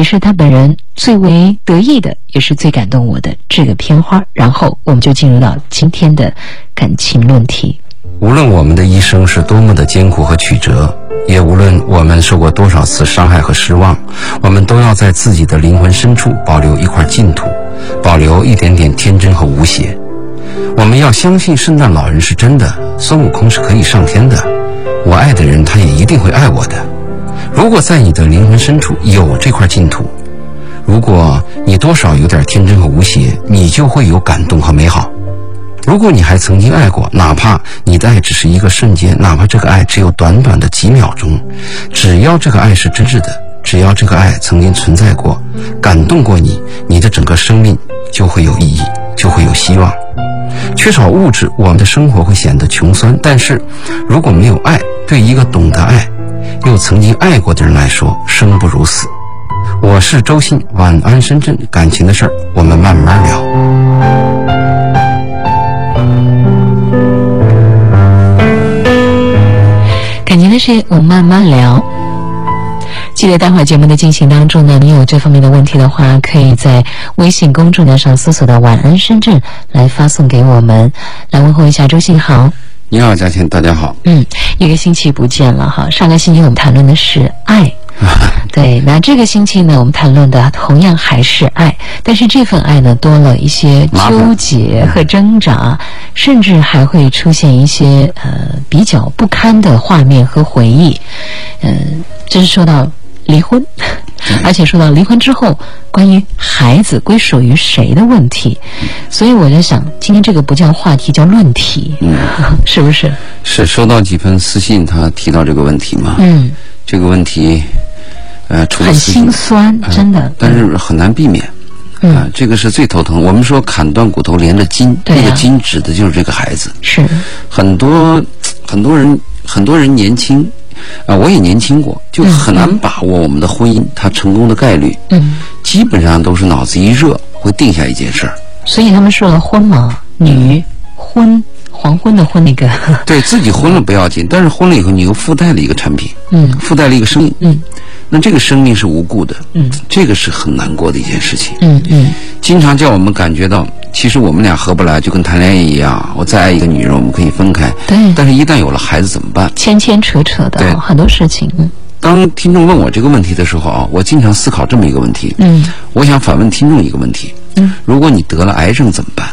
也是他本人最为得意的，也是最感动我的这个片花。然后我们就进入到今天的感情论题。无论我们的一生是多么的艰苦和曲折，也无论我们受过多少次伤害和失望，我们都要在自己的灵魂深处保留一块净土，保留一点点天真和无邪。我们要相信圣诞老人是真的，孙悟空是可以上天的。我爱的人，他也一定会爱我的。如果在你的灵魂深处有这块净土，如果你多少有点天真和无邪，你就会有感动和美好。如果你还曾经爱过，哪怕你的爱只是一个瞬间，哪怕这个爱只有短短的几秒钟，只要这个爱是真挚的，只要这个爱曾经存在过，感动过你，你的整个生命就会有意义，就会有希望。缺少物质，我们的生活会显得穷酸；但是，如果没有爱，对一个懂得爱，又曾经爱过的人来说，生不如死。我是周信，晚安深圳，感情的事儿我们慢慢聊。感情的事，我们慢慢聊。记得待会儿节目的进行当中呢，你有这方面的问题的话，可以在微信公众号上搜索到“晚安深圳”来发送给我们，来问候一下周信豪。你好，嘉倩，大家好。嗯，一个星期不见了哈。上个星期我们谈论的是爱，对，那这个星期呢，我们谈论的同样还是爱，但是这份爱呢，多了一些纠结和挣扎，甚至还会出现一些呃比较不堪的画面和回忆。嗯，这是说到离婚，而且说到离婚之后，关于孩子归属于谁的问题，所以我在想，今天这个不叫话题，叫论题，嗯 是不是？是收到几封私信，他提到这个问题嘛？嗯，这个问题，呃，除了很心酸，真的。但是很难避免。嗯啊，这个是最头疼。我们说砍断骨头连着筋，那个筋指的就是这个孩子。是，很多很多人很多人年轻，啊，我也年轻过，就很难把握我们的婚姻它成功的概率。嗯，基本上都是脑子一热会定下一件事儿。所以他们说了婚嘛，女婚黄昏的昏那个，对自己婚了不要紧，但是婚了以后你又附带了一个产品，嗯。附带了一个生命，嗯。那这个生命是无故的，嗯。这个是很难过的一件事情。嗯嗯。经常叫我们感觉到，其实我们俩合不来，就跟谈恋爱一样。我再爱一个女人，我们可以分开，对，但是一旦有了孩子怎么办？牵牵扯扯的对。很多事情，嗯当听众问我这个问题的时候啊，我经常思考这么一个问题。嗯。我想反问听众一个问题：嗯。如果你得了癌症怎么办？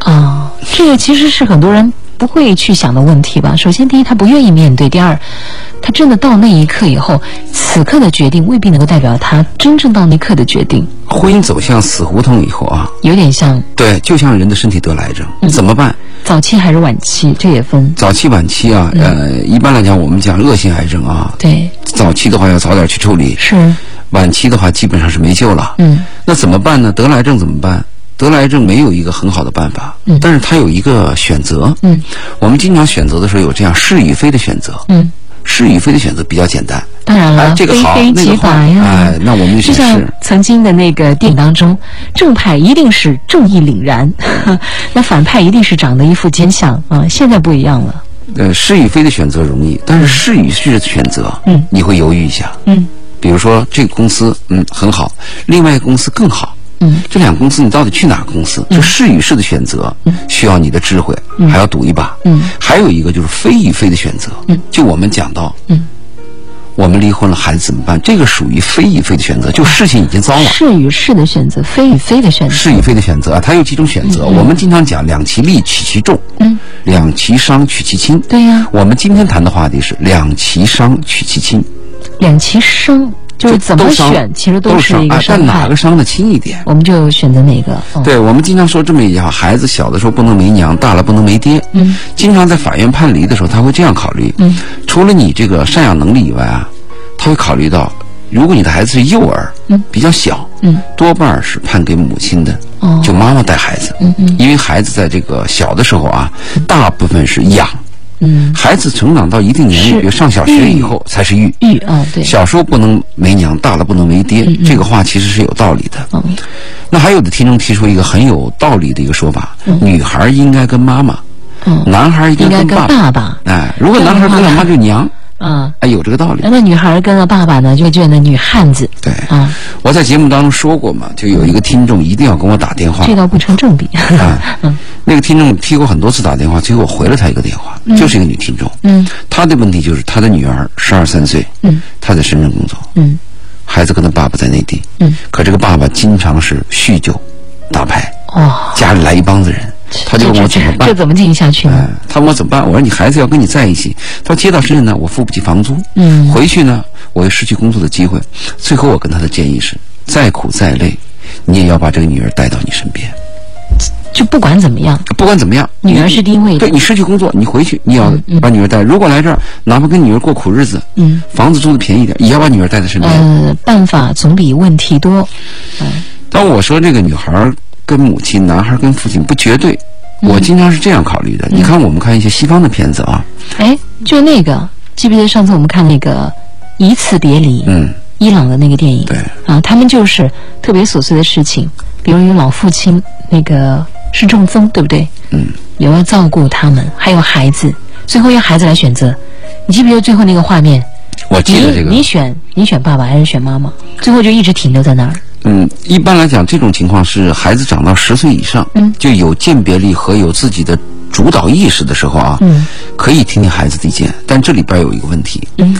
啊，这个其实是很多人不会去想的问题吧。首先，第一，他不愿意面对；第二，他真的到那一刻以后，此刻的决定未必能够代表他真正到那一刻的决定，婚姻走向死胡同以后啊，有点像对，就像人的身体得了癌症，嗯怎么办？早期还是晚期，这也分。早期、晚期啊，呃，一般来讲，我们讲恶性癌症啊，对，早期的话要早点去处理，是，晚期的话基本上是没救了。嗯那怎么办呢？得了癌症怎么办？得了癌症没有一个很好的办法，嗯但是它有一个选择。嗯我们经常选择的时候有这样是与非的选择，嗯，是与非的选择比较简单。当然了，哎，这个好，非非即那个坏，白呀。哎，那我们就就像。曾经的那个电影当中，正派一定是正义凛然，那反派一定是长得一副奸相啊。现在不一样了，呃，是与非的选择容易，但是是与是的选择，嗯你会犹豫一下。嗯比如说这个公司，嗯，很好，另外一个公司更好。嗯这两个公司你到底去哪个公司？就是与是的选择，需要你的智慧，还要赌一把。嗯还有一个就是非与非的选择。嗯就我们讲到，嗯，我们离婚了，孩子怎么办？这个属于非与非的选择，就事情已经糟了。是与是的选择，非与非的选择。是与非的选择啊，它有几种选择。我们经常讲两其利取其重，嗯，两其伤取其轻。对呀、我们今天谈的话题是两其伤取其轻，两其伤就是怎么选，其实都是一个啊，伤害但哪个。伤的轻一点？我们就选择哪个？哦、对，我们经常说这么一句话：孩子小的时候不能没娘，大了不能没爹。嗯，经常在法院判离的时候，他会这样考虑：嗯，除了你这个赡养能力以外啊，他会考虑到，如果你的孩子是幼儿，嗯，比较小，嗯，多半是判给母亲的，哦就妈妈带孩子，嗯嗯因为孩子在这个小的时候啊，大部分是养，嗯，孩子成长到一定年龄，比如上小学以后才是育。育啊，对，小时候不能没娘，大了不能没爹，这个话其实是有道理的。嗯那还有的听众提出一个很有道理的一个说法：女孩应该跟妈妈，嗯，男孩应应该跟爸爸。爸爸。哎，如果男孩跟老妈就娘，啊，哎，有这个道理。那女孩跟了爸爸呢，就觉得女汉子。对啊，我在节目当中说过嘛，就有一个听众一定要跟我打电话。这倒不成正比。啊，那个听众踢过很多次打电话，最后我回了他一个电话，就是一个女听众。嗯，她的问题就是她的女儿十二三岁，嗯，她在深圳工作，嗯，孩子跟他爸爸在内地，嗯，可这个爸爸经常是酗酒、打牌，哦，家里来一帮子人，他就问我怎么办这？怎么进行下去呢？哎，他问我怎么办？我说你孩子要跟你在一起，他说接到深圳呢，我付不起房租，嗯回去呢，我又失去工作的机会。最后我跟他的建议是，再苦再累，你也要把这个女儿带到你身边。就不管怎么样，不管怎么样，女儿是第一位的对。你失去工作，你回去你要把女儿带。如果来这儿，哪怕跟女儿过苦日子，嗯，房子租的便宜点，也要把女儿带在身边。呃，办法总比问题多。嗯当我说这个女孩儿跟母亲，男孩跟父亲不绝对，嗯我经常是这样考虑的。你看，我们看一些西方的片子啊，哎，就那个，记不记得上次我们看那个《一次别离》？嗯，伊朗的那个电影，对啊，他们就是特别琐碎的事情，比如有老父亲那个是中风，对不对？嗯，有要照顾他们，还有孩子，最后要孩子来选择。你记不记得最后那个画面？我记得这个你你。选你选爸爸还是选妈妈？最后就一直停留在那儿。嗯，一般来讲，这种情况是孩子长到十岁以上，嗯。就有鉴别力和有自己的主导意识的时候啊，嗯。可以听听孩子的意见。但这里边有一个问题，嗯，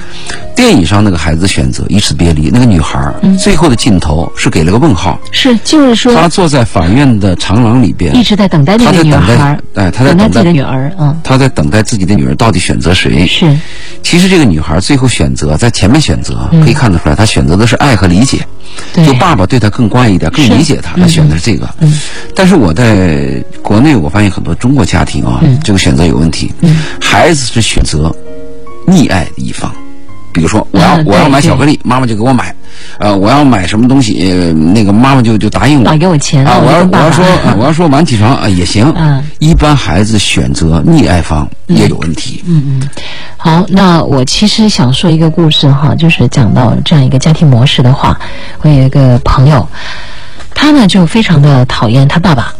电影上那个孩子选择一次别离，那个女孩儿、嗯。最后的镜头是给了个问号，是，就是说她坐在法院的长廊里边，一直在等待那个女孩哎，她在等等待自己的，女儿，嗯，她在等待自己的女儿到底选择谁。是，其实这个女孩最后选择在前面选择，嗯。可以看得出来，她选择的是爱和理解。对，就爸爸对他更关爱一点，更理解他，他选的是这个。嗯。但是我在国内，我发现很多中国家庭啊，嗯。这个选择有问题。孩子是选择溺爱的一方，比如说我要、嗯我要买巧克力，妈妈就给我买；呃，我要买什么东西，呃那个妈妈就就答应我。啊，给我钱，啊，我要我要说啊，我要说晚起床啊也行。嗯一般孩子选择溺爱方也有问题。嗯嗯，好，那我其实想说一个故事哈，就是讲到这样一个家庭模式的话，我有一个朋友，他呢就非常的讨厌他爸爸，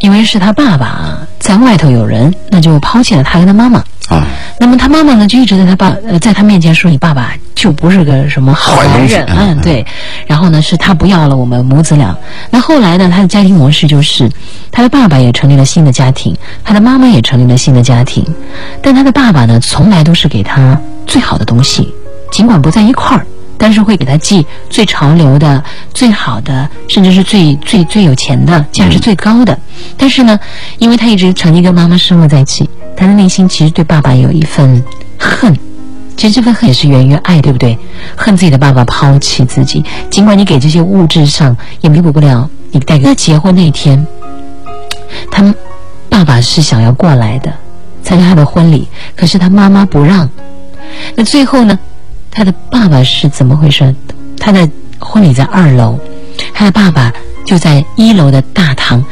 因为是他爸爸啊在外头有人，那就抛弃了他跟他妈妈。啊，那么他妈妈呢，就一直在他爸呃，在他面前说你爸爸就不是个什么好男人，嗯嗯，对。然后呢，是他不要了我们母子俩。那后来呢，他的家庭模式就是，他的爸爸也成立了新的家庭，他的妈妈也成立了新的家庭，但他的爸爸呢，从来都是给他最好的东西，尽管不在一块儿。但是会给他寄最潮流的、最好的，甚至是最最最有钱的、价值最高的。但是呢，因为他一直曾经跟妈妈生活在一起，他的内心其实对爸爸有一份恨。其实这份恨也是源于爱，对不对？恨自己的爸爸抛弃自己，尽管你给这些物质上也弥补不了你带给他结婚那天，他爸爸是想要过来的，参加他的婚礼，可是他妈妈不让。那最后呢，他的爸爸是怎么回事？他的婚礼在二楼，他的爸爸就在一楼的大堂，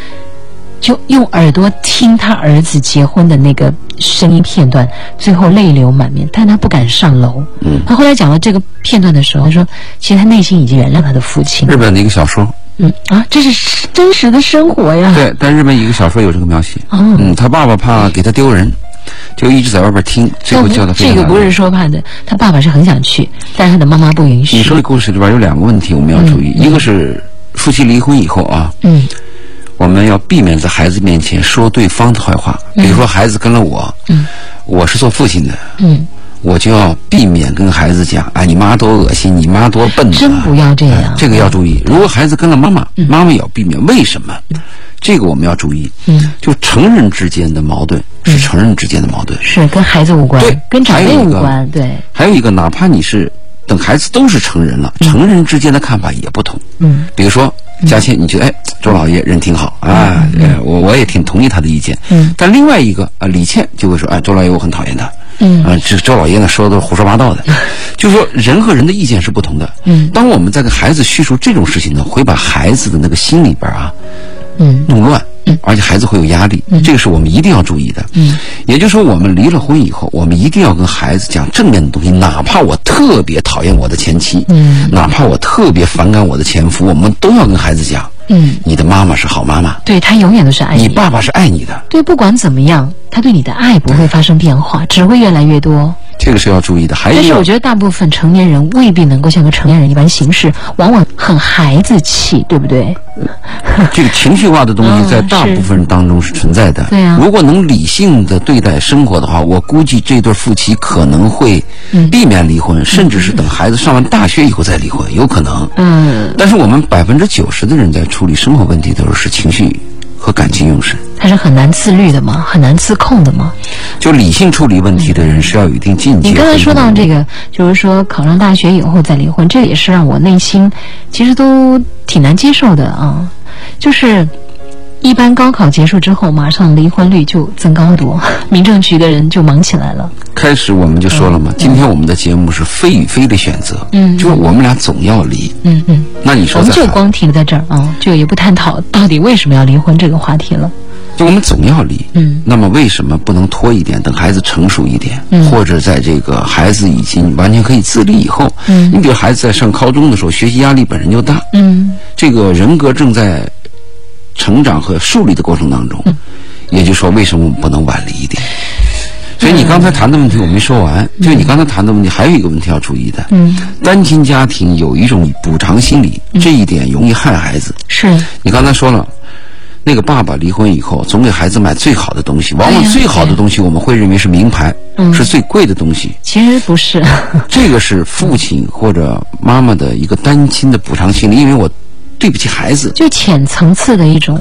就用耳朵听他儿子结婚的那个声音片段，最后泪流满面，但他不敢上楼。嗯他后来讲到这个片段的时候，他说其实他内心已经原谅他的父亲。日本的一个小说，嗯啊，这是真实的生活呀。对，但日本一个小说有这个描写。哦嗯，他爸爸怕给他丢人，就一直在外边听，最后叫他这个不是说怕的，他爸爸是很想去，但是他的妈妈不允许。你说的故事里边有两个问题我们要注意，一个是夫妻离婚以后啊，嗯我们要避免在孩子面前说对方的坏话。比如说孩子跟了我，嗯我是做父亲的，嗯，我就要避免跟孩子讲，哎，你妈多恶心，你妈多笨啊。真不要这样。这个要注意。如果孩子跟了妈妈，妈妈也要避免。为什么？这个我们要注意。嗯，就成人之间的矛盾是成人之间的矛盾。是跟孩子无关对，跟长辈无关。对，还有一个，哪怕你是等孩子都是成人了，成人之间的看法也不同。嗯比如说，佳倩，你觉得哎，周老爷人挺好啊，呃我我也挺同意他的意见。嗯。但另外一个啊，李倩就会说，哎，周老爷我很讨厌他。嗯。啊，这周老爷呢说的都是胡说八道的，就是说人和人的意见是不同的。嗯。当我们在跟孩子叙述这种事情呢，会把孩子的那个心里边啊嗯。弄乱，而且孩子会有压力，这个是我们一定要注意的。嗯，也就是说，我们离了婚以后，我们一定要跟孩子讲正面的东西，哪怕我特别讨厌我的前妻，嗯，哪怕我特别反感我的前夫，我们都要跟孩子讲，嗯，你的妈妈是好妈妈，对她永远都是爱你爸爸是爱你的。对，不管怎么样，他对你的爱不会发生变化，只会越来越多。这个是要注意的。还有，但是我觉得大部分成年人未必能够像个成年人一般行事，往往很孩子气，对不对？这个情绪化的东西在大部分人当中是存在的。对啊。如果能理性的对待生活的话，我估计这对夫妻可能会避免离婚，甚至是等孩子上完大学以后再离婚，有可能。嗯。但是我们百分之九十的人在处理生活问题的时候是情绪。和感情用事，他是很难自律的吗？很难自控的吗？就理性处理问题的人是要有一定境界。你刚才说到这个，就是说考上大学以后再离婚，这也是让我内心其实都挺难接受的啊，就是。一般高考结束之后，马上离婚率就增高多，民政局的人就忙起来了。开始我们就说了嘛，今天我们的节目是非与非的选择，嗯，就是我们俩总要离，嗯嗯。那你说，我们就光停在这儿啊，就也不探讨到底为什么要离婚这个话题了。就我们总要离，嗯。那么为什么不能拖一点，等孩子成熟一点，或者在这个孩子已经完全可以自立以后，嗯。你比如孩子在上高中的时候，学习压力本身就大，嗯。这个人格正在。成长和树立的过程当中，也就是说，为什么我们不能晚离一点？所以你刚才谈的问题我没说完，就你刚才谈的问题，还有一个问题要注意的。嗯，单亲家庭有一种补偿心理，这一点容易害孩子。是你刚才说了，那个爸爸离婚以后，总给孩子买最好的东西，往往最好的东西我们会认为是名牌，是最贵的东西。其实不是，这个是父亲或者妈妈的一个单亲的补偿心理，因为我。对不起，孩子，就浅层次的一种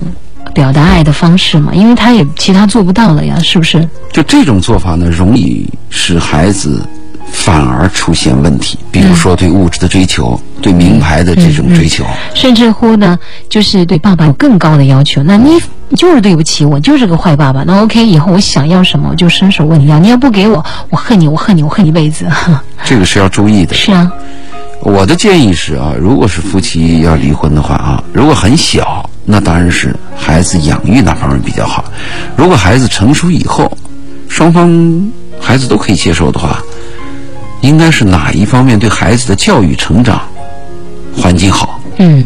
表达爱的方式嘛，因为他也其他做不到了呀，是不是？就这种做法呢，容易使孩子反而出现问题，比如说对物质的追求，对名牌的这种追求，甚至乎呢，就是对爸爸有更高的要求。那你就是对不起我，就是个坏爸爸。那 OK，以后我想要什么，我就伸手问你要。你要不给我，我恨你，我恨你，我恨一辈子。这个是要注意的。是啊。我的建议是啊，如果是夫妻要离婚的话啊，如果很小，那当然是孩子养育那方面比较好；如果孩子成熟以后，双方孩子都可以接受的话，应该是哪一方面对孩子的教育成长环境好？嗯，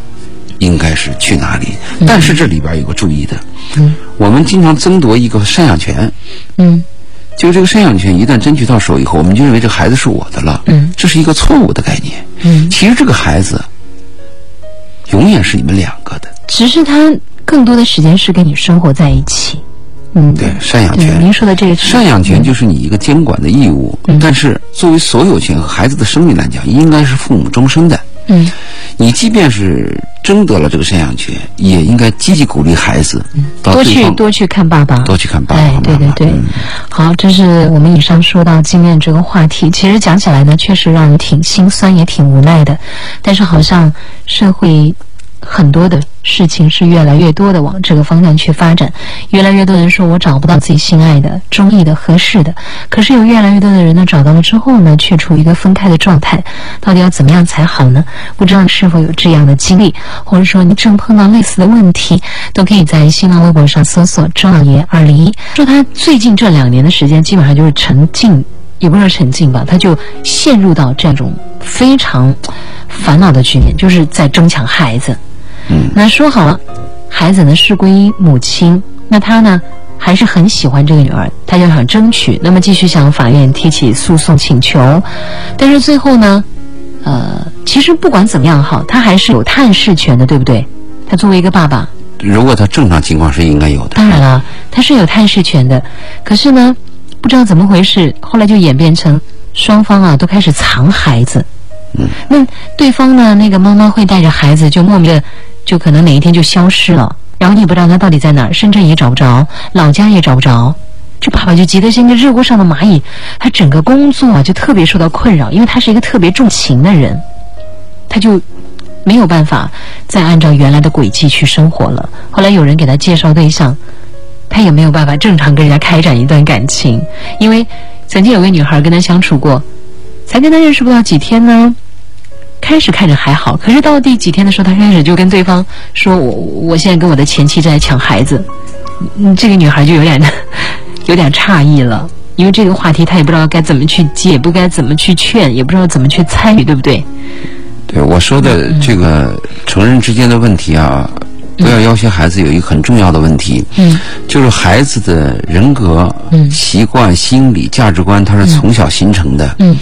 应该是去哪里？但是这里边有个注意的，嗯，我们经常争夺一个赡养权，嗯。就这个赡养权一旦争取到手以后，我们就认为这孩子是我的了。嗯，这是一个错误的概念。嗯，其实这个孩子永远是你们两个的。只是他更多的时间是跟你生活在一起。嗯，对，赡养权。您说的这个赡养权就是你一个监管的义务，但是作为所有权和孩子的生命来讲，应该是父母终身的。嗯，你即便是争得了这个赡养权，也应该积极鼓励孩子多去多去看爸爸，多去看爸爸。哎，对对对，好，这是我们以上说到纪念这个话题。其实讲起来呢，确实让人挺心酸，也挺无奈的。但是好像社会。很多的事情是越来越多的往这个方向去发展，越来越多人说我找不到自己心爱的、中意的、合适的，可是有越来越多的人呢找到了之后呢，却处于一个分开的状态，到底要怎么样才好呢？不知道是否有这样的经历，或者说你正碰到类似的问题，都可以在新浪微博上搜索“周老爷二零一”，说他最近这两年的时间基本上就是沉浸，也不是沉浸吧，他就陷入到这种非常烦恼的局面，就是在争抢孩子。嗯，那说好了，孩子呢是归母亲，那他呢还是很喜欢这个女儿，他就想争取，那么继续向法院提起诉讼请求，但是最后呢，呃，其实不管怎么样哈，他还是有探视权的，对不对？他作为一个爸爸，如果他正常情况是应该有的。当然了，他是有探视权的，可是呢，不知道怎么回事，后来就演变成双方啊都开始藏孩子，嗯，那对方呢，那个妈妈会带着孩子就莫名的。就可能哪一天就消失了，然后你也不知道他到底在哪儿，深圳也找不着，老家也找不着，这爸爸就急得像个热锅上的蚂蚁，他整个工作啊就特别受到困扰，因为他是一个特别重情的人，他就没有办法再按照原来的轨迹去生活了。后来有人给他介绍对象，他也没有办法正常跟人家开展一段感情，因为曾经有个女孩跟他相处过，才跟他认识不到几天呢。开始看着还好，可是到第几天的时候，他开始就跟对方说：“我我现在跟我的前妻在抢孩子。”嗯，这个女孩就有点 有点诧异了，因为这个话题她也不知道该怎么去接，不该怎么去劝，也不知道怎么去参与，对不对？对我说的这个成人之间的问题啊，不要要求孩子，有一个很重要的问题，嗯，就是孩子的人格、嗯习惯、心理、价值观，它是从小形成的。嗯，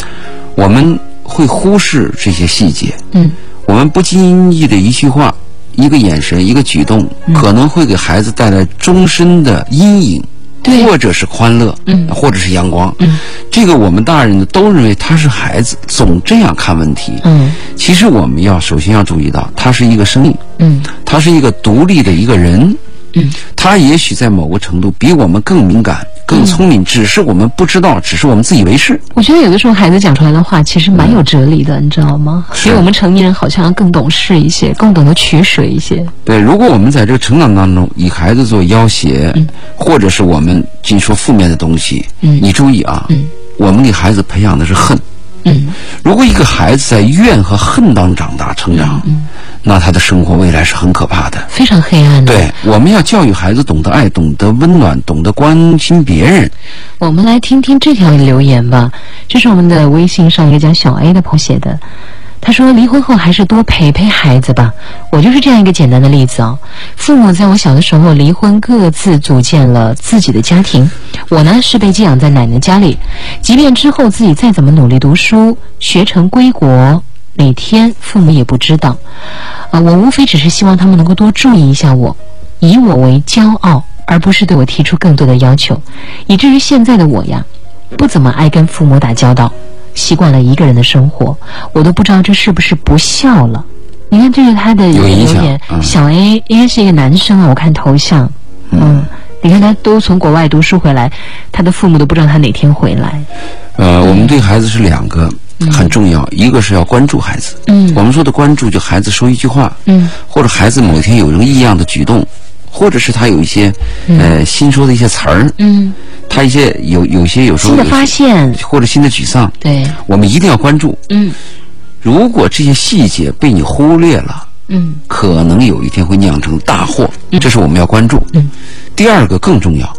我们会忽视这些细节。嗯，我们不经意的一句话、一个眼神、一个举动，嗯可能会给孩子带来终身的阴影。对。或者是欢乐，嗯。或者是阳光，嗯，这个我们大人呢都认为他是孩子，总这样看问题，嗯。其实我们要首先要注意到，他是一个生命，嗯。他是一个独立的一个人，嗯，他也许在某个程度比我们更敏感、更聪明，只是我们不知道，只是我们自以为是。我觉得有的时候孩子讲出来的话其实蛮有哲理的，你知道吗？是比我们成年人好像更懂事一些，更懂得取舍一些。对，如果我们在这个成长当中以孩子做要挟，嗯或者是我们尽说负面的东西，嗯你注意啊，嗯我们给孩子培养的是恨。嗯如果一个孩子在怨和恨当中长大成长，嗯那他的生活未来是很可怕的。非常黑暗的。对，我们要教育孩子懂得爱，懂得温暖，懂得关心别人。我们来听听这条留言吧，这是我们的微信上一个叫小 A 的朋友写的。他说：“离婚后还是多陪陪孩子吧。我就是这样一个简单的例子啊、父母在我小的时候离婚，各自组建了自己的家庭。我呢是被寄养在奶奶家里，即便之后自己再怎么努力读书，学成归国，哪天父母也不知道。啊、我无非只是希望他们能够多注意一下我，以我为骄傲，而不是对我提出更多的要求，以至于现在的我呀，不怎么爱跟父母打交道，习惯了一个人的生活，我都不知道这是不是不孝了。你看，这是他的有影响，嗯。小 A 应该是一个男生啊，我看头像，嗯，你看他都从国外读书回来，他的父母都不知道他哪天回来，呃，我们对孩子是两个很重要，一个是要关注孩子。嗯。我们说的关注，就孩子说一句话，嗯。或者孩子某一天有一个异样的举动，或者是他有一些呃新说的一些词儿，嗯，他一些有有些有时候新的发现，或者新的沮丧，对，我们一定要关注。嗯。如果这些细节被你忽略了，嗯。可能有一天会酿成大祸，这是我们要关注。嗯。第二个更重要，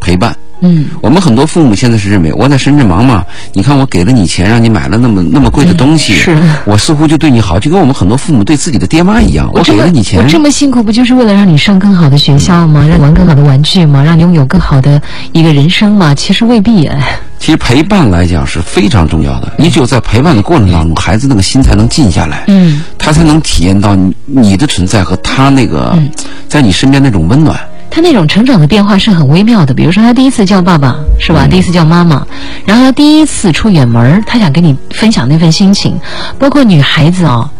陪伴。嗯我们很多父母现在是认为我在深圳忙嘛，你看我给了你钱，让你买了那么那么贵的东西，是我似乎就对你好，就跟我们很多父母对自己的爹妈一样，我给了你钱我，这么辛苦，不就是为了让你上更好的学校吗？让你玩更好的玩具吗？让你拥有更好的一个人生吗？其实未必哎。其实陪伴来讲是非常重要的。你只有在陪伴的过程当中，孩子那个心才能静下来，嗯他才能体验到你你的存在和他那个、嗯在你身边那种温暖。他那种成长的变化是很微妙的，比如说他第一次叫爸爸是吧？第一次叫妈妈，然后他第一次出远门儿，他想跟你分享那份心情，包括女孩子啊、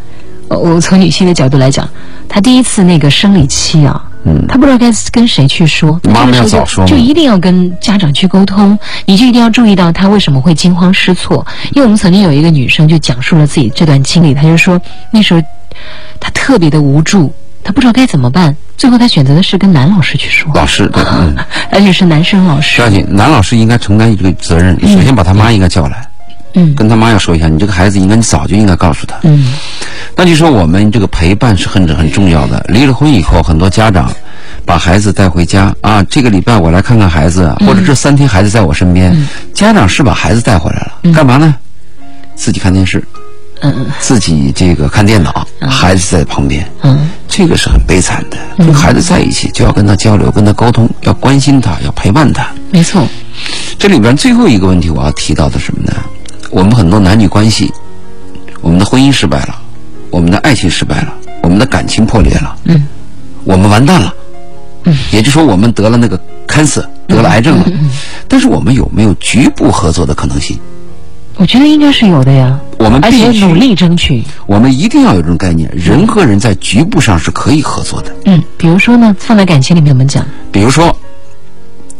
呃我从女性的角度来讲，她第一次那个生理期啊，嗯她不知道该跟谁去说，妈妈早说就一定要跟家长去沟通，你就一定要注意到他为什么会惊慌失措。因为我们曾经有一个女生就讲述了自己这段经历，她就说那时候她特别的无助，她不知道该怎么办，最后他选择的是跟男老师去说，老师对，嗯，而且是男生老师不要。紧，男老师应该承担这个责任，首先把他妈应该叫来，嗯跟他妈要说一下，你这个孩子应该你早就应该告诉他。嗯那就说我们这个陪伴是很很重要的。离了婚以后，很多家长把孩子带回家啊，这个礼拜我来看看孩子，或者这三天孩子在我身边，家长是把孩子带回来了，干嘛呢？自己看电视，嗯嗯自己这个看电脑，孩子在旁边，嗯这个是很悲惨的。跟孩子在一起就要跟他交流，跟他沟通，要关心他，要陪伴他。没错。这里边最后一个问题我要提到的什么呢？我们很多男女关系，我们的婚姻失败了，我们的爱情失败了，我们的感情破裂了，嗯，我们完蛋了，嗯，也就是说我们得了那个 cancer，得了癌症了，但是我们有没有局部合作的可能性？我觉得应该是有的呀，我们而且必须努力争取。我们一定要有这种概念，人和人在局部上是可以合作的。嗯，比如说呢，放在感情里面我们讲，比如说，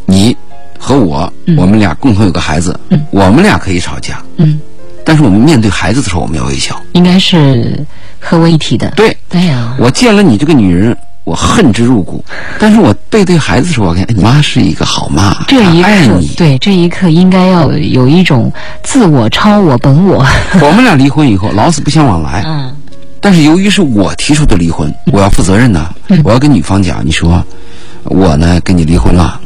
你和我，我们俩共同有个孩子，嗯我们俩可以吵架，嗯，但是我们面对孩子的时候，我们要微笑。应该是合为一体的。对，对呀、我见了你这个女人，我恨之入骨。但是我背对孩子的时候，我看哎你妈是一个好妈，这一刻爱你。，对这一刻应该要有一种自我、超我、本我。我们俩离婚以后，老死不相往来。嗯但是由于是我提出的离婚，我要负责任呢、我要跟女方讲，你说我呢跟你离婚了，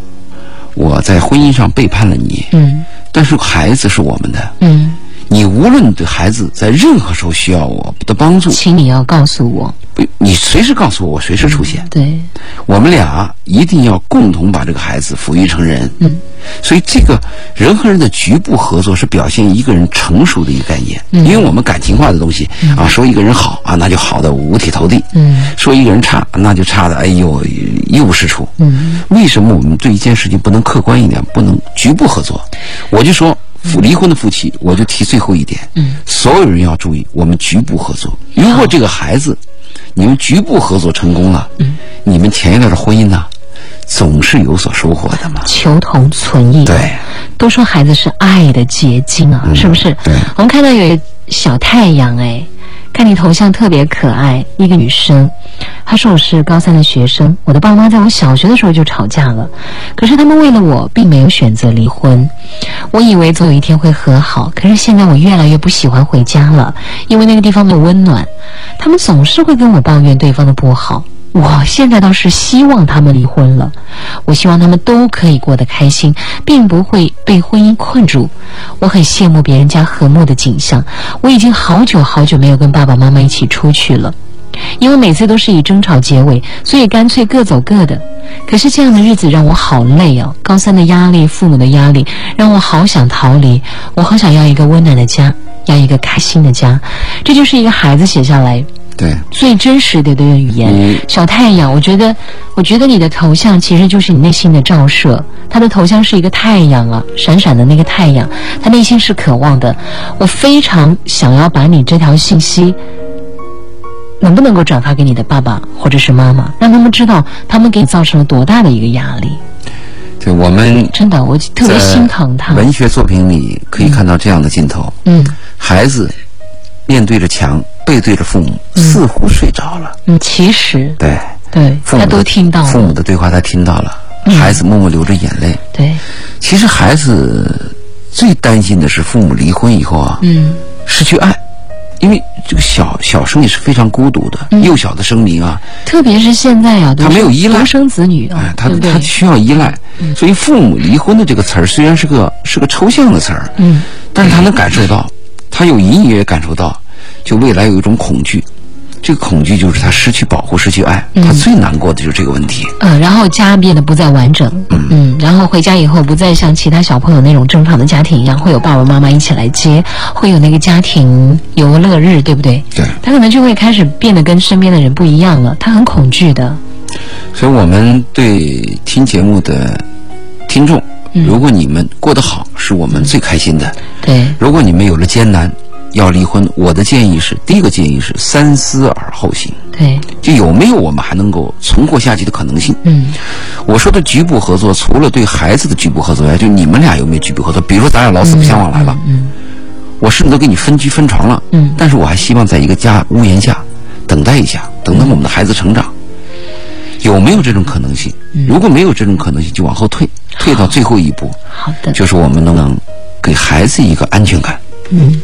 我在婚姻上背叛了你，嗯但是孩子是我们的，嗯，你无论对孩子在任何时候需要我的帮助，请你要告诉我。不，你随时告诉我，我随时出现。对，我们俩一定要共同把这个孩子抚育成人。嗯，所以这个人和人的局部合作是表现一个人成熟的一个概念。嗯因为我们感情化的东西啊，说一个人好啊，那就好的五体投地。嗯说一个人差，那就差的哎呦一无是处。嗯为什么我们对一件事情不能客观一点，不能局部合作？我就说，离婚的夫妻，我就提最后一点，嗯，所有人要注意，我们局部合作。如果这个孩子，你们局部合作成功了，嗯，你们前一段的婚姻呢，总是有所收获的嘛。求同存异。对，都说孩子是爱的结晶啊，是不是？对我们看到有一个小太阳，哎，看你头像特别可爱，一个女生，她说我是高三的学生，我的爸妈在我小学的时候就吵架了，可是他们为了我，并没有选择离婚。我以为总有一天会和好，可是现在我越来越不喜欢回家了，因为那个地方没有温暖。他们总是会跟我抱怨对方的不好。我现在倒是希望他们离婚了，我希望他们都可以过得开心，并不会被婚姻困住。我很羡慕别人家和睦的景象，我已经好久好久没有跟爸爸妈妈一起出去了，因为每次都是以争吵结尾，所以干脆各走各的。可是这样的日子让我好累哦，高三的压力，父母的压力，让我好想逃离，我好想要一个温暖的家，要一个开心的家。这就是一个孩子写下来对，最真实的这个语言。嗯小太阳，我觉得，我觉得你的头像其实就是你内心的照射。他的头像是一个太阳啊，闪闪的那个太阳，他内心是渴望的。我非常想要把你这条信息，能不能够转发给你的爸爸或者是妈妈，让他们知道他们给你造成了多大的一个压力。对，我们真的，我特别心疼他。文学作品里可以看到这样的镜头：嗯孩子面对着墙，背对着父母，似乎睡着了。嗯，其实对，对他父母的都听到了。父。母的对话，他听到了，孩子默默流着眼泪。对，其实孩子最担心的是父母离婚以后啊，嗯。失去爱，因为这个小小生也是非常孤独的，嗯。幼小的生命啊，特别是现在啊，他没有依赖。独生子女啊哎，，他他需要依赖，所以父母离婚的这个词儿虽然是个是个抽象的词儿，嗯。但是他能感受到，他有隐隐约约感受到，就未来有一种恐惧，这个恐惧就是他失去保护、失去爱，他最难过的就是这个问题。呃，然后家变得不再完整，嗯，然后回家以后不再像其他小朋友那种正常的家庭一样，会有爸爸妈妈一起来接，会有那个家庭游乐日，对不对？对，他可能就会开始变得跟身边的人不一样了，他很恐惧的，所以我们对听节目的听众，如果你们过得好，是我们最开心的；对，如果你们有了艰难，要离婚，我的建议是，第一个建议是三思而后行，对，就有没有我们还能够存活下去的可能性。嗯。我说的局部合作，除了对孩子的局部合作外，就你们俩有没有局部合作？比如说咱俩老死不相往来了，嗯我甚至都给你分居分床了，嗯。但是我还希望在一个家屋檐下等待一下，等等我们的孩子成长，有没有这种可能性？如果没有这种可能性，就往后退，退到最后一步，好的，就是我们能不能给孩子一个安全感。嗯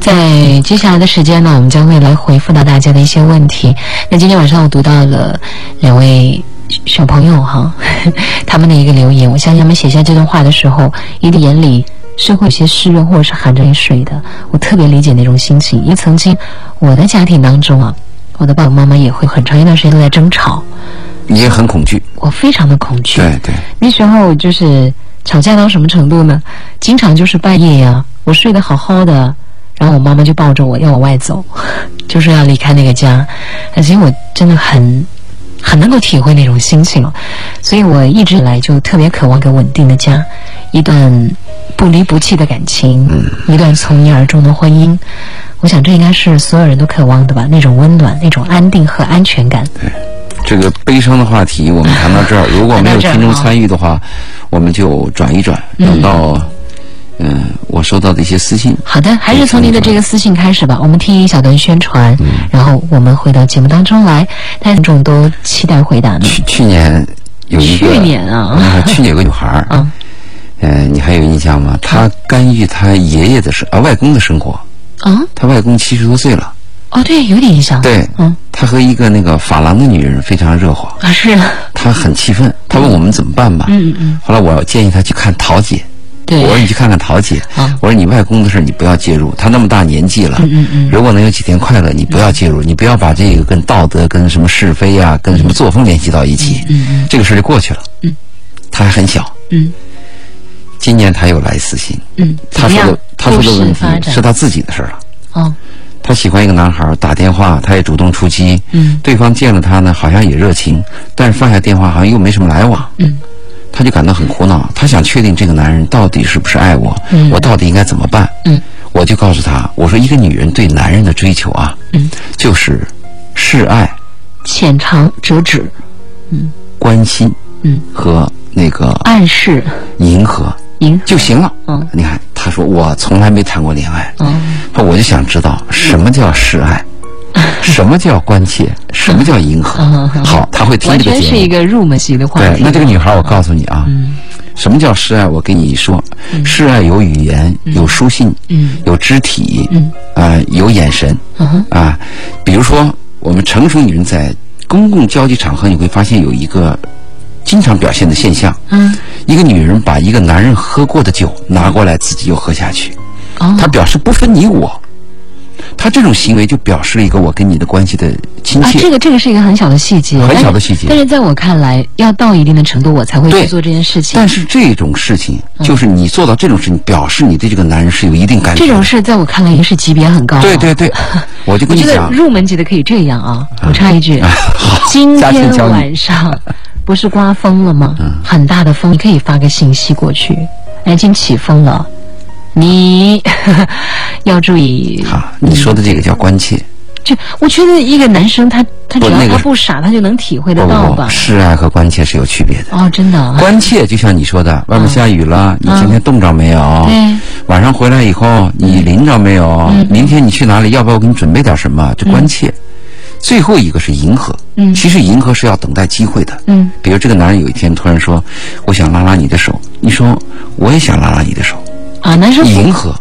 在接下来的时间呢，我们将会来回复到大家的一些问题。那今天晚上我读到了两位小朋友哈，他们的一个留言，我相信他们写下这段话的时候，一定眼里是会有些湿润或者是含着泪水的。我特别理解那种心情，因为曾经我的家庭当中啊，我的爸爸妈妈也会很长一段时间都在争吵，你也很恐惧，我非常的恐惧。对对，那时候就是吵架到什么程度呢？经常就是半夜呀、我睡得好好的，然后我妈妈就抱着我要往外走，就是要离开那个家。而且我真的很很能够体会那种心情。哦，所以我一直以来就特别渴望一个稳定的家，一段不离不弃的感情，一段从一而终的婚姻。我想这应该是所有人都渴望的吧，那种温暖、那种安定和安全感。对。这个悲伤的话题我们谈到这儿，如果没有听众参与的话，我们就转一转，等到嗯我收到的一些私信。好的，还是从您的这个私信开始吧。我们听一小段宣传，然后我们回到节目当中来。听众都期待回答呢。去去年有一个去年啊那个去年有个女孩儿，嗯呃，你还有印象吗？她干预她爷爷的生啊外公的生活，啊她外公七十多岁了，哦，对，有点印象。对，嗯他和一个那个法郎的女人非常热火，啊是，他很气愤，他问我们怎么办吧。嗯嗯后来我建议他去看桃姐，对。我说你去看看桃姐，啊。我说你外公的事儿你不要介入，他那么大年纪了，嗯嗯嗯。如果能有几天快乐，你不要介入，你不要把这个跟道德、跟什么是非啊、跟什么作风联系到一起，嗯嗯这个事儿就过去了。嗯，他还很小，嗯。今年他又来私信，他说的？他说的问题是他自己的事儿了。哦，他喜欢一个男孩儿，打电话，他也主动出击。嗯。对方见了他呢，好像也热情，但是放下电话好像又没什么来往。嗯他就感到很苦恼，他想确定这个男人到底是不是爱我，嗯。我到底应该怎么办？嗯。我就告诉他，我说一个女人对男人的追求啊，嗯，就是示爱、浅尝辄止，嗯。关心嗯，和那个暗示。迎合。迎合。就行了。嗯。你看，他说我从来没谈过恋爱，嗯。那我就想知道什么叫示爱，什么叫关切，什么叫迎合。好，他会听这个节目。全是一个入门级的话对，那这个女孩，我告诉你啊，嗯。什么叫示爱？我跟你说，示爱有语言，有书信，嗯。有肢体，嗯。啊，有眼神。嗯啊。比如说，我们成熟女人在公共交际场合，你会发现有一个经常表现的现象：嗯。一个女人把一个男人喝过的酒拿过来，自己又喝下去。哦。她表示不分你我，她这种行为就表示了一个我跟你的关系的亲啊，切。这个这个是一个很小的细节，很小的细节但是在我看来，要到一定的程度，我才会去做这件事情但。是这种事情，就是你做到这种事情，表示你对这个男人是有一定感觉。这种事在我看来也是级别很高。对对对，我就我觉得跟你讲，入门级的可以这样啊。我插一句，今天晚上不是刮风了吗？很大的风，你可以发个信息过去。南京起风了，你 要注意。好，你说的这个叫关切，就我觉得一个男生他他只要不那个他不傻，他就能体会得到吧？示爱和关切是有区别的。哦，真的啊。关切就像你说的，外面下雨了，你今天冻着没有？对晚上回来以后，你淋着没有？明天你去哪里？要不要我给你准备点什么？就关切。最后一个是迎合，嗯其实迎合是要等待机会的，嗯比如这个男人有一天突然说：“我想拉拉你的手。”你说：“我也想拉拉你的手。啊，男”生迎合，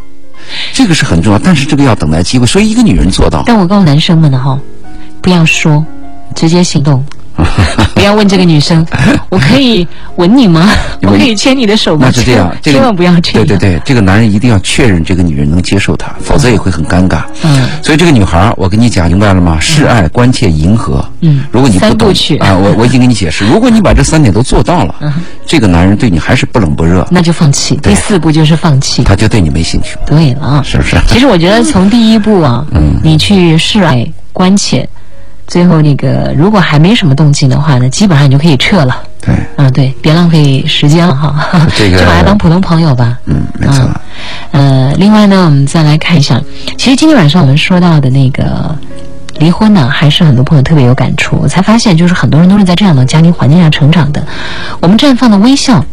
这个是很重要，但是这个要等待机会。所以一个女人做到，但我告诉男生们的哈，不要说，直接行动。不要问这个女生，我可以吻你吗？我可以牵你的手吗？那是这样，这个千万不要这样。对对对，这个男人一定要确认这个女人能接受他，否则也会很尴尬。嗯所以这个女孩，我跟你讲明白了吗？示爱、关切、迎合。嗯如果你不懂三部曲啊，我我已经给你解释，如果你把这三点都做到了，这个男人对你还是不冷不热，那就放弃。第四步就是放弃。他就对你没兴趣，对了啊，是不是？其实我觉得从第一步啊，嗯你去示爱、关切，最后那个如果还没什么动静的话呢，基本上你就可以撤了。对，啊，对，别浪费时间了哈，这个就把他当普通朋友吧。嗯，没错。呃，另外呢，我们再来看一下，其实今天晚上我们说到的那个离婚呢，还是很多朋友特别有感触。我才发现，就是很多人都是在这样的家庭环境下成长的。我们绽放的微笑，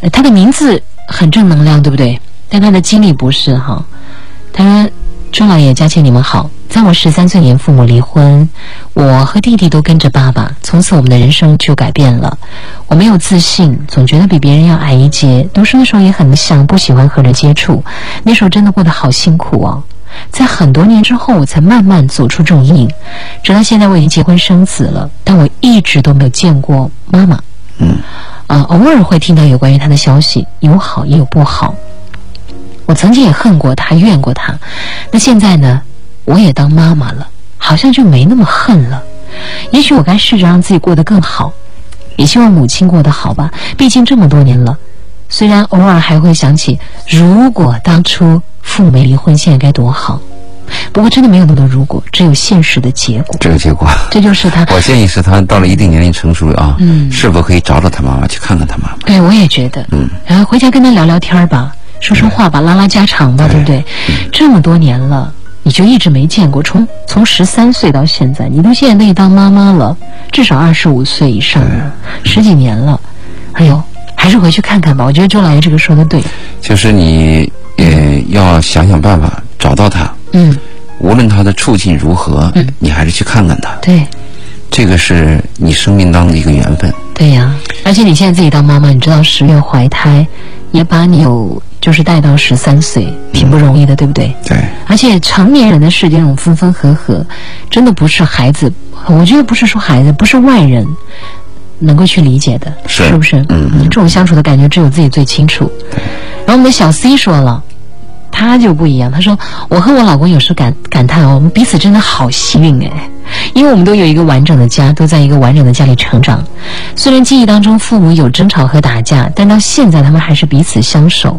呃他的名字很正能量，对不对？但他的经历不是哈。他说：“周老爷、佳倩，你们好。在我十三岁年，父母离婚，我和弟弟都跟着爸爸，从此我们的人生就改变了。我没有自信，总觉得比别人要矮一截。读书的时候也很想，不喜欢和人接触。那时候真的过得好辛苦哦。在很多年之后，我才慢慢走出这种阴影。直到现在，我已经结婚生子了，但我一直都没有见过妈妈。嗯，啊，偶尔会听到有关于她的消息，有好也有不好。我曾经也恨过他，怨过他，那现在呢？我也当妈妈了，好像就没那么恨了。也许我该试着让自己过得更好，也希望母亲过得好吧。毕竟这么多年了，虽然偶尔还会想起，如果当初父母没离婚，现在该多好。不过真的没有那么多如果，只有现实的结果。这个结果，这就是他。我建议是他到了一定年龄成熟啊，嗯是否可以找找他妈妈，去看看他妈妈。对，我也觉得。嗯，然后回家跟他聊聊天儿吧，说说话吧，拉拉家常吧，对不对？这么多年了，你就一直没见过，从从十三岁到现在，你都现在可以当妈妈了，至少二十五岁以上了，十几年了。哎呦，还是回去看看吧。我觉得周老爷这个说的对。就是你呃要想想办法找到他，嗯，无论他的处境如何，你还是去看看他。对，这个是你生命当中的一个缘分。对呀。而且你现在自己当妈妈，你知道十月怀胎，也把你有就是带到十三岁，挺不容易的，对不对？对，而且成年人的世界那种分分合合，真的不是孩子，我觉得不是说孩子，不是外人能够去理解的，是不是？嗯这种相处的感觉只有自己最清楚。对然后我们的小 C 说了。他就不一样，他说：“我和我老公有时感感叹哦，我们彼此真的好幸运哎，因为我们都有一个完整的家，都在一个完整的家里成长。虽然记忆当中父母有争吵和打架，但到现在他们还是彼此相守。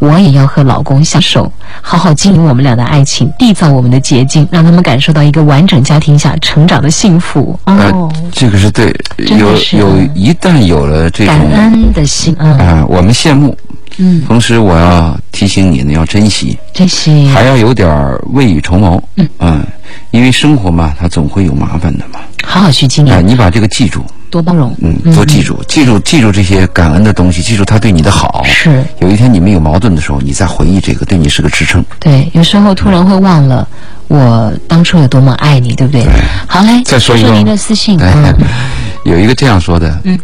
我也要和老公相守，好好经营我们俩的爱情，缔造我们的结晶，让他们感受到一个完整家庭下成长的幸福。哦，呃，这个是对，有有一旦有了这感恩的心啊，啊、我们羡慕，嗯，同时我要提醒你呢，要珍惜，珍惜。还要有点未雨绸缪，嗯。因为生活嘛，它总会有麻烦的嘛，好好去经哎、营，你把这个记住，多包容。嗯，多记住，记住，记住这些感恩的东西，记住他对你的好。是。有一天你们有矛盾的时候，你再回忆这个，对你是个支撑。对，有时候突然会忘了我当初有多么爱你，对不对？好嘞，再说一个。您的私信，有一个这样说的，嗯，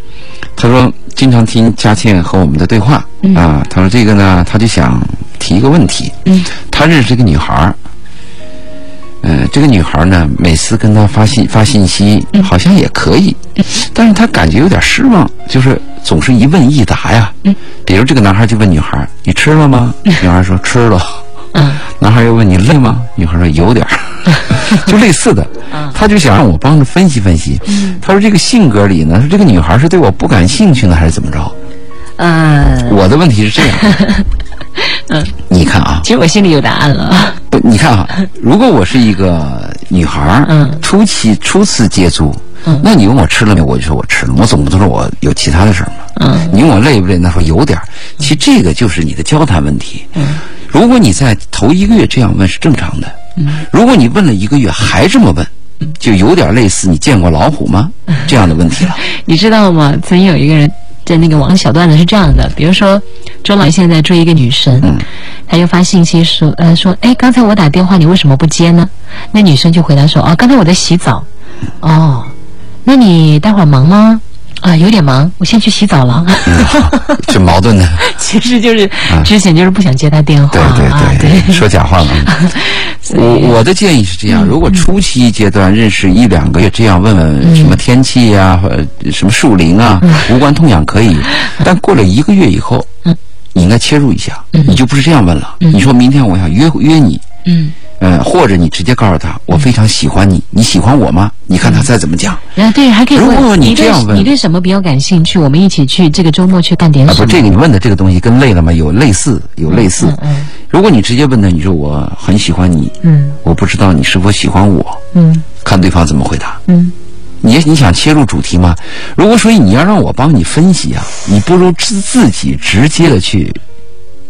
他说经常听佳倩和我们的对话，嗯。啊，他说这个呢，他就想提一个问题，嗯，他认识一个女孩儿，嗯、这个女孩儿呢，每次跟他发信发信息，嗯。好像也可以，但是他感觉有点失望，就是总是一问一答呀，嗯，比如这个男孩就问女孩儿：“你吃了吗？”女孩说：“吃了。”嗯，男孩又问你累吗？女孩说有点儿，就类似的。他就想让我帮着分析分析。他说这个性格里呢，说这个女孩是对我不感兴趣呢，还是怎么着？嗯，我的问题是这样。嗯，你看啊，其实我心里有答案了。不，你看啊，如果我是一个女孩，嗯初期初次接触，嗯那你问我吃了没，我就说我吃了，我总不能说我有其他的事儿嘛。嗯，你问我累不累，那说有点儿。其实这个就是你的交谈问题。嗯，如果你在头一个月这样问是正常的。嗯，如果你问了一个月还这么问，就有点类似你见过老虎吗这样的问题了。你知道吗？曾经有一个人在那个网小段子是这样的，比如说周老爷现在在追一个女生，嗯他就发信息说，呃，说，哎，刚才我打电话，你为什么不接呢？那女生就回答说，哦，刚才我在洗澡。哦，那你待会儿忙吗？啊，有点忙，我先去洗澡了。是矛盾的。其实就是之前就是不想接他电话对对啊，对，说假话了。我我的建议是这样：如果初期阶段认识一两个月，这样问问什么天气呀、什么树林啊，无关痛痒可以。但过了一个月以后，你应该切入一下，你就不是这样问了。你说明天我想约约你，嗯，嗯，或者你直接告诉他，我非常喜欢你，你喜欢我吗？你看他再怎么讲。然后对，还可以问如果你这样问你对什么比较感兴趣？我们一起去这个周末去干点啊，不，什么？这个你问的这个东西跟累了吗？有类似，有类似。嗯如果你直接问他，你说我很喜欢你，嗯我不知道你是否喜欢我，嗯看对方怎么回答。嗯你你想切入主题吗？如果说你要让我帮你分析啊，你不如自自己直接的去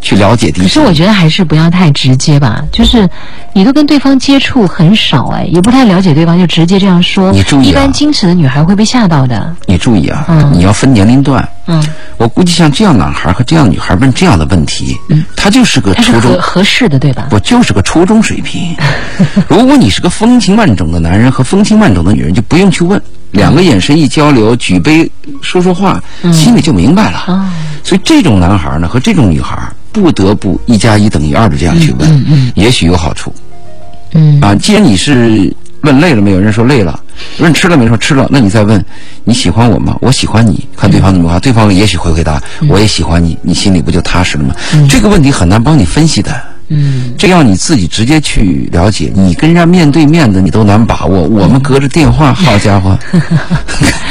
去了解敌可是我觉得还是不要太直接吧，就是你都跟对方接触很少哎，也不太了解对方，就直接这样说。你注意啊一般矜持的女孩会被吓到的。你注意啊，嗯你要分年龄段。嗯，我估计像这样男孩和这样女孩问这样的问题，嗯，他就是个初中合合适的，对吧？不就是个初中水平。如果你是个风情万种的男人和风情万种的女人，就不用去问，两个眼神一交流，举杯说说话，心里就明白了。哦所以这种男孩呢和这种女孩不得不一加一等于二的这样去问，也许有好处嗯啊。既然你是问累了没有，人说累了；问吃了没说吃了，那你再问你喜欢我吗？我喜欢你，看对方怎么回答，对方也许会回答我也喜欢你，你心里不就踏实了吗？这个问题很难帮你分析的。嗯这要你自己直接去了解，你跟人家面对面的你都难把握，我们隔着电话，好家伙，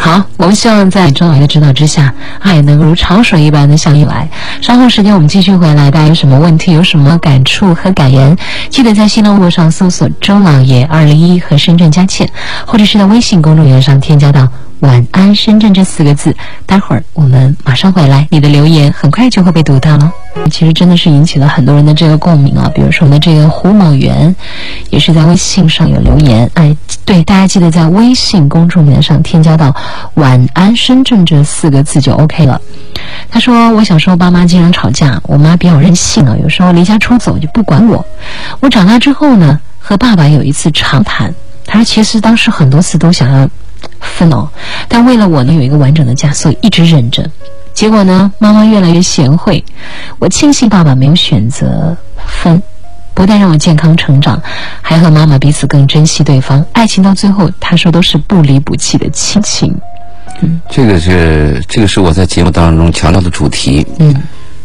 好，我们希望在周老爷的指导之下，爱能如潮水一般的向你来。稍后时间我们继续回来，大家有什么问题，有什么感触和感言，记得在新浪微博上搜索“周老爷二零一”和“深圳佳倩”，或者是在微信公众号上添加到“晚安深圳”这四个字。待会儿我们马上回来，你的留言很快就会被读到了。其实真的是引起了很多人的这个共鸣啊，比如说我们的这个胡某元，也是在微信上有留言，哎，对，大家记得在微信公众号上添加到“晚安深圳”这四个字就 OK 了。他说：“我小时候爸妈经常吵架，我妈比较任性啊，有时候离家出走就不管我。我长大之后呢，和爸爸有一次长谈，他说其实当时很多次都想要分哦，但为了我呢有一个完整的家，所以一直忍着。结果呢，妈妈越来越贤惠，我庆幸爸爸没有选择分。”不但让我健康成长，还和妈妈彼此更珍惜对方。爱情到最后，他说都是不离不弃的亲情。嗯这个是这个是我在节目当中强调的主题。嗯，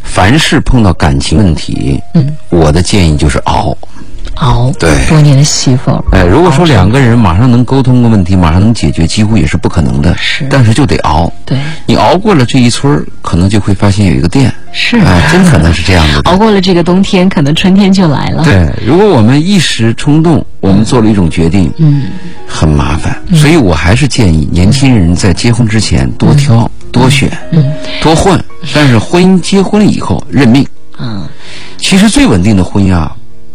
凡是碰到感情问题，嗯，我的建议就是熬。熬，对多年的媳妇儿，哎，如果说两个人马上能沟通个问题，马上能解决，几乎也是不可能的。是但是就得熬。对，你熬过了这一村儿，可能就会发现有一个店。是哎，真可能是这样的。熬过了这个冬天，可能春天就来了。对，如果我们一时冲动，我们做了一种决定，嗯，很麻烦。所以我还是建议年轻人在结婚之前多挑、多选、嗯多混。但是婚姻结婚了以后认命。嗯其实最稳定的婚姻啊，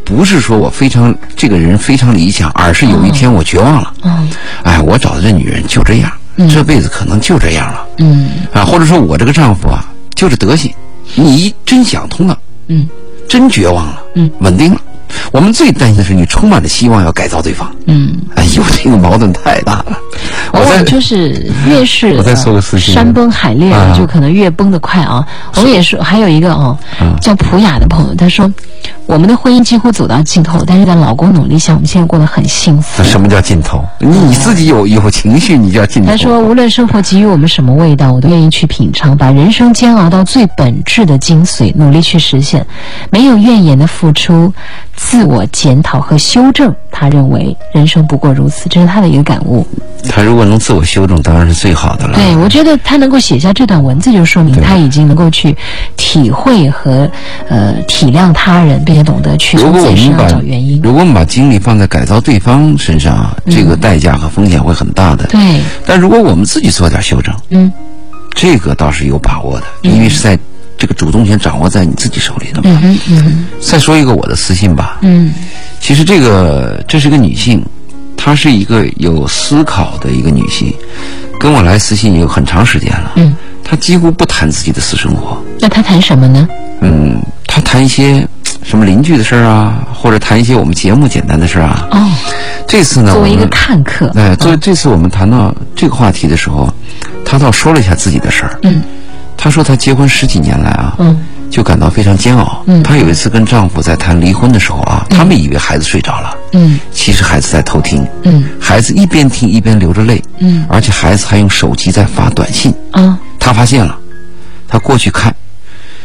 不是说我非常这个人非常理想，而是有一天我绝望了。嗯。哎，我找的这女人就这样，这辈子可能就这样了。嗯。啊，或者说我这个丈夫啊，就这德行。你真想通了，嗯。真绝望了，嗯，稳定了。我们最担心的是你充满了希望要改造对方，嗯，哎呦，这个矛盾太大了。我在往往就是越是 我再说个私信。山崩海裂啊就可能越崩得快啊。我们也是还有一个哦，嗯叫普雅的朋友，他说我们的婚姻几乎走到尽头，但是在老公努力下，我们现在过得很幸福。什么叫尽头？你你自己有有情绪，你叫尽头。他说：“无论生活给予我们什么味道，我都愿意去品尝，把人生煎熬到最本质的精髓，努力去实现。没有怨言的付出，自我检讨和修正。他认为人生不过如此，这是他的一个感悟。他如果能自我修正，当然是最好的了。对我觉得他能够写下这段文字，就说明他已经能够去体会和呃体谅他人，并且懂得去如从自己身果我们把上找原因。如果我们把精力放在改造对方身上啊，这个代价和风险会很大的。对，但如果我们自己做点修正，嗯这个倒是有把握的，因为是在这个主动权掌握在你自己手里的嘛。嗯嗯再说一个我的私信吧，嗯其实这个这是个女性，她是一个有思考的一个女性，跟我来私信也有很长时间了。嗯，她几乎不谈自己的私生活，那她谈什么呢？嗯，她谈一些什么邻居的事儿啊，或者谈一些我们节目简单的事儿啊。哦，这次呢，作为一个看客，哎，作为这次我们谈到这个话题的时候，她倒说了一下自己的事儿。嗯她说她结婚十几年来啊，嗯就感到非常煎熬。嗯她有一次跟丈夫在谈离婚的时候啊，他们以为孩子睡着了，嗯其实孩子在偷听。嗯孩子一边听一边流着泪，嗯而且孩子还用手机在发短信。啊她发现了，她过去看，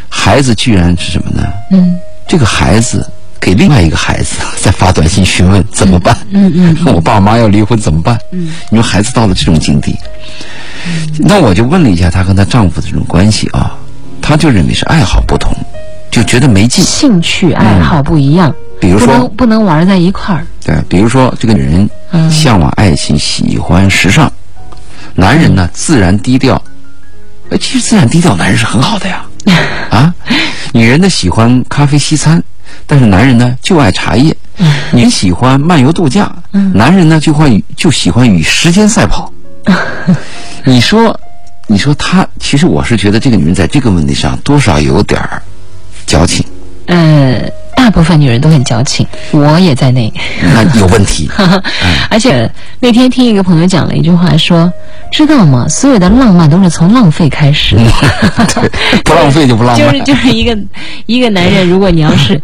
孩子居然是什么呢？嗯这个孩子给另外一个孩子 在发短信询问怎么办？嗯嗯 我爸妈要离婚怎么办？嗯，你说孩子到了这种境地，那我就问了一下她和她丈夫的这种关系啊，她就认为是爱好不同，就觉得没劲。兴趣爱好不一样，不比如说能不能玩在一块儿。对，比如说这个女人嗯向往爱情，喜欢时尚，男人呢自然低调。哎，其实自然低调，男人是很好的呀。啊，女人呢喜欢咖啡西餐，但是男人呢就爱茶叶。女人喜欢漫游度假，男人呢就会就喜欢与时间赛跑。你说，你说他，其实我是觉得这个女人在这个问题上多少有点儿矫情，呃，大部分女人都很矫情，我也在内。那有问题。而且那天听一个朋友讲了一句话，说：“知道吗？所有的浪漫都是从浪费开始的。不浪费就不浪漫。就是就是一个一个男人，如果你要是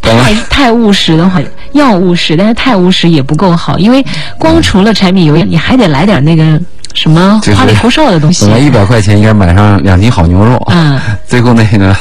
太太务实的话，要务实，但是太务实也不够好，因为光除了柴米油盐，你还得来点那个什么就是花里胡哨的东西本。来一百块钱应该买上两斤好牛肉，嗯，最后那个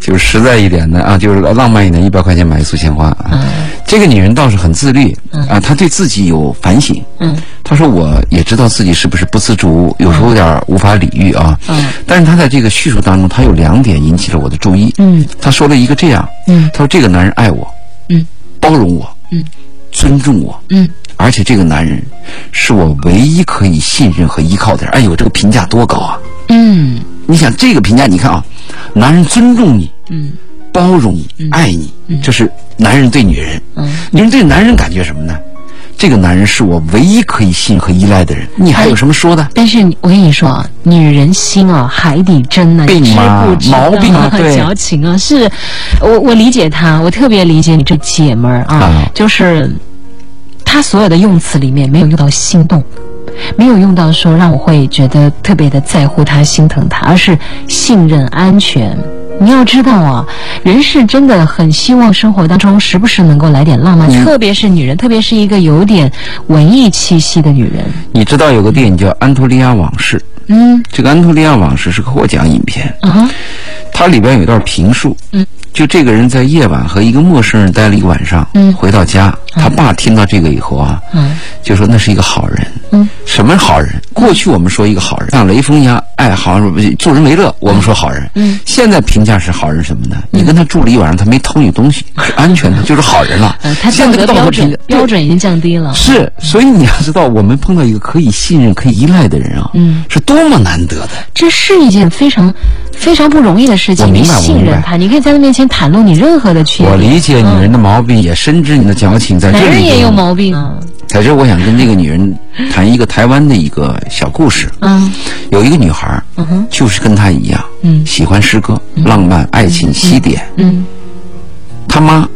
就是实在一点的啊，就是浪漫一点，一百块钱买一束鲜花啊。嗯这个女人倒是很自律啊，她对自己有反省。嗯她说我也知道自己是不是不自主，有时候有点无法理喻啊。嗯但是她在这个叙述当中，她有两点引起了我的注意。嗯她说了一个这样，嗯她说这个男人爱我，嗯，包容我，嗯，尊重我，嗯而且这个男人是我唯一可以信任和依靠的人。哎呦，这个评价多高啊！嗯你想这个评价，你看啊，男人尊重你，嗯包容你，爱你，这是男人对女人。嗯，女人对男人感觉什么呢？这个男人是我唯一可以信和依赖的人。你还有什么说的？但是我跟你说啊，女人心啊，海底针啊，知病嘛不知毛病啊 对矫情啊，是我我理解他，我特别理解你这姐们儿啊，啊就是她所有的用词里面没有用到心动。没有用到说让我会觉得特别的在乎他、心疼他，而是信任、安全。你要知道啊，人是真的很希望生活当中时不时能够来点浪漫，嗯特别是女人，特别是一个有点文艺气息的女人。你知道有个电影叫《安托利亚往事》，嗯这个《安托利亚往事》是个获奖影片，啊哈它里边有一段评述，嗯，就这个人在夜晚和一个陌生人待了一个晚上，嗯回到家，他爸听到这个以后啊，嗯就说那是一个好人，嗯，什么好人？过去我们说一个好人，像雷锋一样，哎，好助人为乐，我们说好人，嗯，现在评价是好人什么呢？你跟他住了一晚上，他没偷你东西，是 安全的，就是好人了。呃，他现在道德标准标准已经降低了。是，所以你要知道，我们碰到一个可以信任、可以依赖的人啊，嗯，是多么难得的。这是一件非常非常不容易的事情。我明白你信我明白任他，你可以在他面前袒露你任何的缺点。我理解女人的毛病，也深知你的矫情，在这里男人也有毛病啊。在这，我想跟这个女人谈一个台湾的一个小故事。嗯有一个女孩，嗯哼就是跟她一样，嗯喜欢诗歌、浪漫、爱情、西点。嗯她妈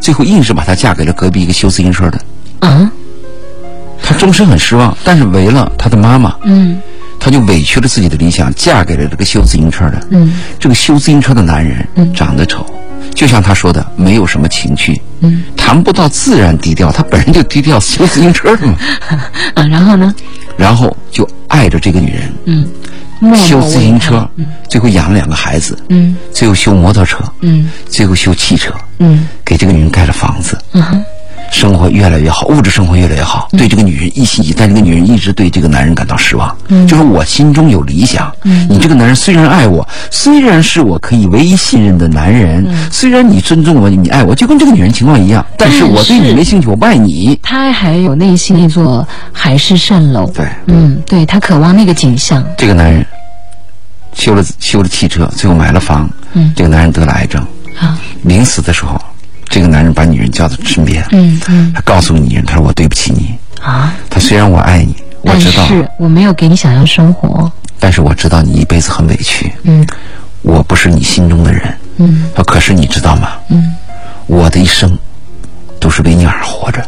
最后硬是把她嫁给了隔壁一个修自行车的。啊她终身很失望，但是为了她的妈妈，嗯她就委屈了自己的理想，嫁给了这个修自行车的。嗯。这个修自行车的男人嗯。长得丑，就像他说的，没有什么情趣，嗯。谈不到自然低调，他本人就低调，修自行车的嘛。啊，然后呢？然后就爱着这个女人，嗯，修自行车他，最后养了两个孩子，嗯。最后修摩托车，嗯。最后修汽车，嗯。给这个女人盖了房子，嗯哼生活越来越好，物质生活越来越好，对这个女人一心一意，但这个女人一直对这个男人感到失望。嗯就是我心中有理想，你这个男人虽然爱我，虽然是我可以唯一信任的男人，嗯虽然你尊重我，你爱我，就跟这个女人情况一样，但是我对你没兴趣，我不爱你。他还有内心一座海市蜃楼。对，嗯，对他渴望那个景象。这个男人修了修了汽车，最后买了房。嗯这个男人得了癌症，啊，临死的时候，这个男人把女人叫到身边，嗯嗯他告诉女人，他说我对不起你。啊，他虽然我爱你，我知道，是我没有给你想要生活。但是我知道你一辈子很委屈，嗯我不是你心中的人。嗯他说可是你知道吗？嗯，我的一生都是为你而活着。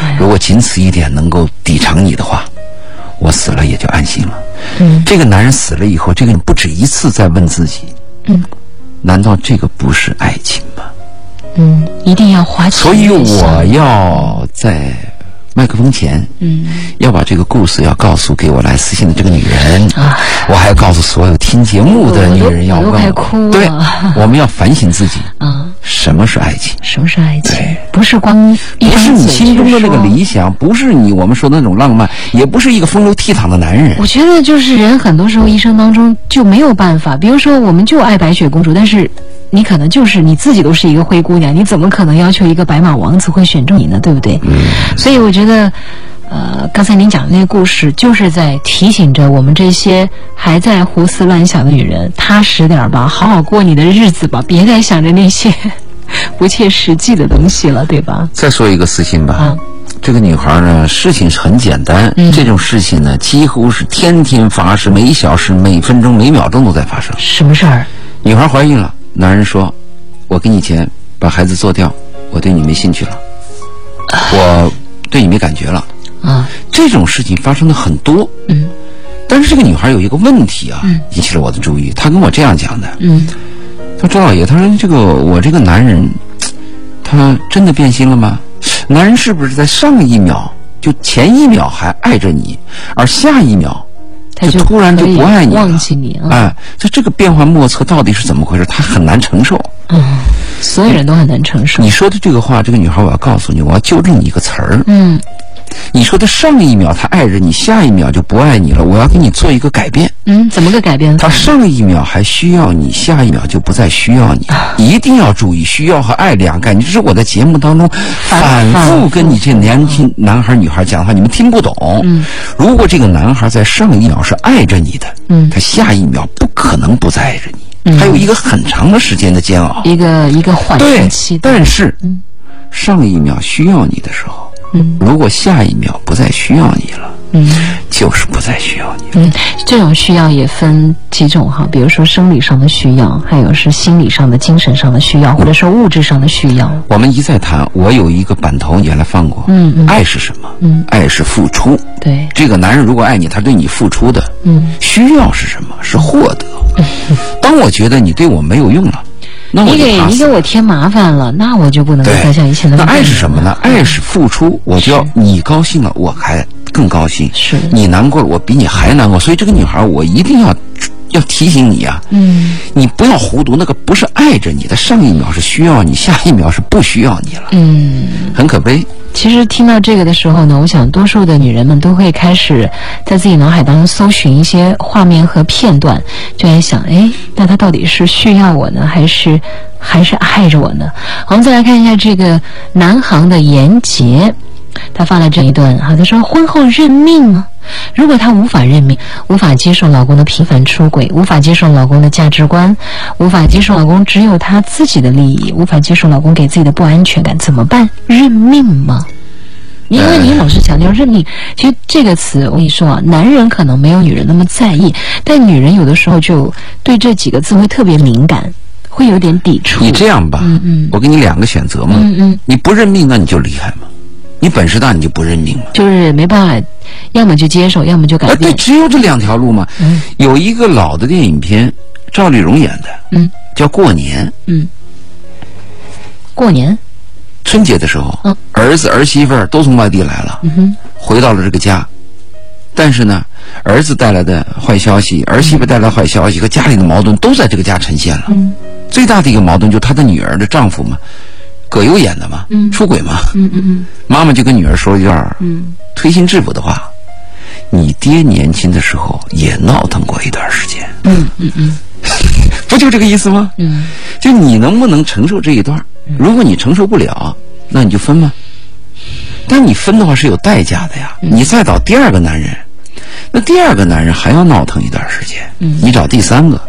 哎如果仅此一点能够抵偿你的话，我死了也就安心了。嗯这个男人死了以后，这个人不止一次在问自己：嗯难道这个不是爱情吗？嗯，一定要花钱所以我要在麦克风前，嗯。要把这个故事要告诉给我来私信的这个女人，啊。我还要告诉所有听节目的女人要对，我们要反省自己，啊，什么是爱情？什么是爱情？不是光不是你心中的那个理想，不是你我们说的那种浪漫，也不是一个风流倜傥的男人。我觉得就是人很多时候一生当中就没有办法，比如说我们就爱白雪公主，但是你可能就是你自己都是一个灰姑娘，你怎么可能要求一个白马王子会选中你呢？对不对？所以我觉得。呃，刚才您讲的那个故事，就是在提醒着我们这些还在胡思乱想的女人，踏实点儿吧，好好过你的日子吧，别再想着那些 不切实际的东西了，对吧？再说一个私信吧。啊这个女孩呢，事情是很简单，嗯这种事情呢，几乎是天天发生，每小时、每分钟、每秒钟都在发生。什么事儿？女孩怀孕了，男人说：“我给你钱，把孩子做掉，我对你没兴趣了，我对你没感觉了。”啊，这种事情发生的很多，嗯。但是这个女孩有一个问题啊，嗯。引起了我的注意。她跟我这样讲的：“嗯。她说周老爷，她说这个我这个男人，他真的变心了吗？男人是不是在上一秒就前一秒还爱着你，而下一秒他就突然就不爱你了？忘记你了。哎，这这个变幻莫测到底是怎么回事？他很难承受。嗯，所有人都很难承受。你说的这个话，这个女孩，我要告诉你，我要纠正你一个词儿。嗯你说他上一秒他爱着你，下一秒就不爱你了，我要给你做一个改变。嗯，怎么个改变法？他上一秒还需要你，下一秒就不再需要你。一定要注意，需要和爱两概念。这是我在节目当中反复跟你这年轻男孩、女孩讲的话，你们听不懂。嗯，如果这个男孩在上一秒是爱着你的，嗯他下一秒不可能不再爱着你，还有一个很长的时间的煎熬。一个一个缓冲期，。但是嗯上一秒需要你的时候，嗯如果下一秒不再需要你了，嗯就是不再需要你了。嗯，这种需要也分几种哈，比如说生理上的需要，还有是心理上的、精神上的需要，或者说物质上的需要。我们一再谈，我有一个版头原来放过，嗯嗯爱是什么？嗯，爱是付出。对，这个男人如果爱你，他对你付出的，嗯，需要是什么？是获得。当我觉得你对我没有用了，你给你给。我添麻烦了，那我就不能够对再像以前那么那爱是什么呢？爱是付出，我就要你高兴了，我还更高兴。是你难过了，我比你还难过。所以这个女孩，我一定要要提醒你啊，嗯你不要糊涂，那个不是爱着你的，上一秒是需要你，下一秒是不需要你了，嗯。很可悲。其实听到这个的时候呢，我想多数的女人们都会开始在自己脑海当中搜寻一些画面和片段，就在想，哎，那他到底是需要我呢，还是还是爱着我呢？我们再来看一下这个南航的严杰，他发了这一段哈，他说婚后认命吗？如果她无法认命，无法接受老公的频繁出轨，无法接受老公的价值观，无法接受老公只有他自己的利益，无法接受老公给自己的不安全感，怎么办？认命吗？因为你老是强调认命，其实这个词我跟你说啊，男人可能没有女人那么在意，但女人有的时候就对这几个字会特别敏感，会有点抵触。你这样吧，嗯嗯我给你两个选择嘛，嗯嗯，你不认命，那你就离开嘛。你本事大，你就不认命嘛。就是没办法，要么就接受，要么就改啊，对，只有这两条路嘛。嗯有一个老的电影片，赵丽蓉演的，嗯叫《过年》。嗯，过年，春节的时候，嗯儿子儿媳妇儿都从外地来了，嗯哼，回到了这个家。但是呢，儿子带来的坏消息，儿媳妇带来的坏消息和家里的矛盾都在这个家呈现了。嗯最大的一个矛盾就是她的女儿的丈夫嘛，葛优演的嘛，嗯出轨嘛。嗯嗯妈妈就跟女儿说了一段嗯推心置腹的话：“你爹年轻的时候也闹腾过一段时间，嗯嗯嗯 不就这个意思吗？嗯就你能不能承受这一段？如果你承受不了，那你就分嘛。但你分的话是有代价的呀。你再找第二个男人，那第二个男人还要闹腾一段时间。你找第三个，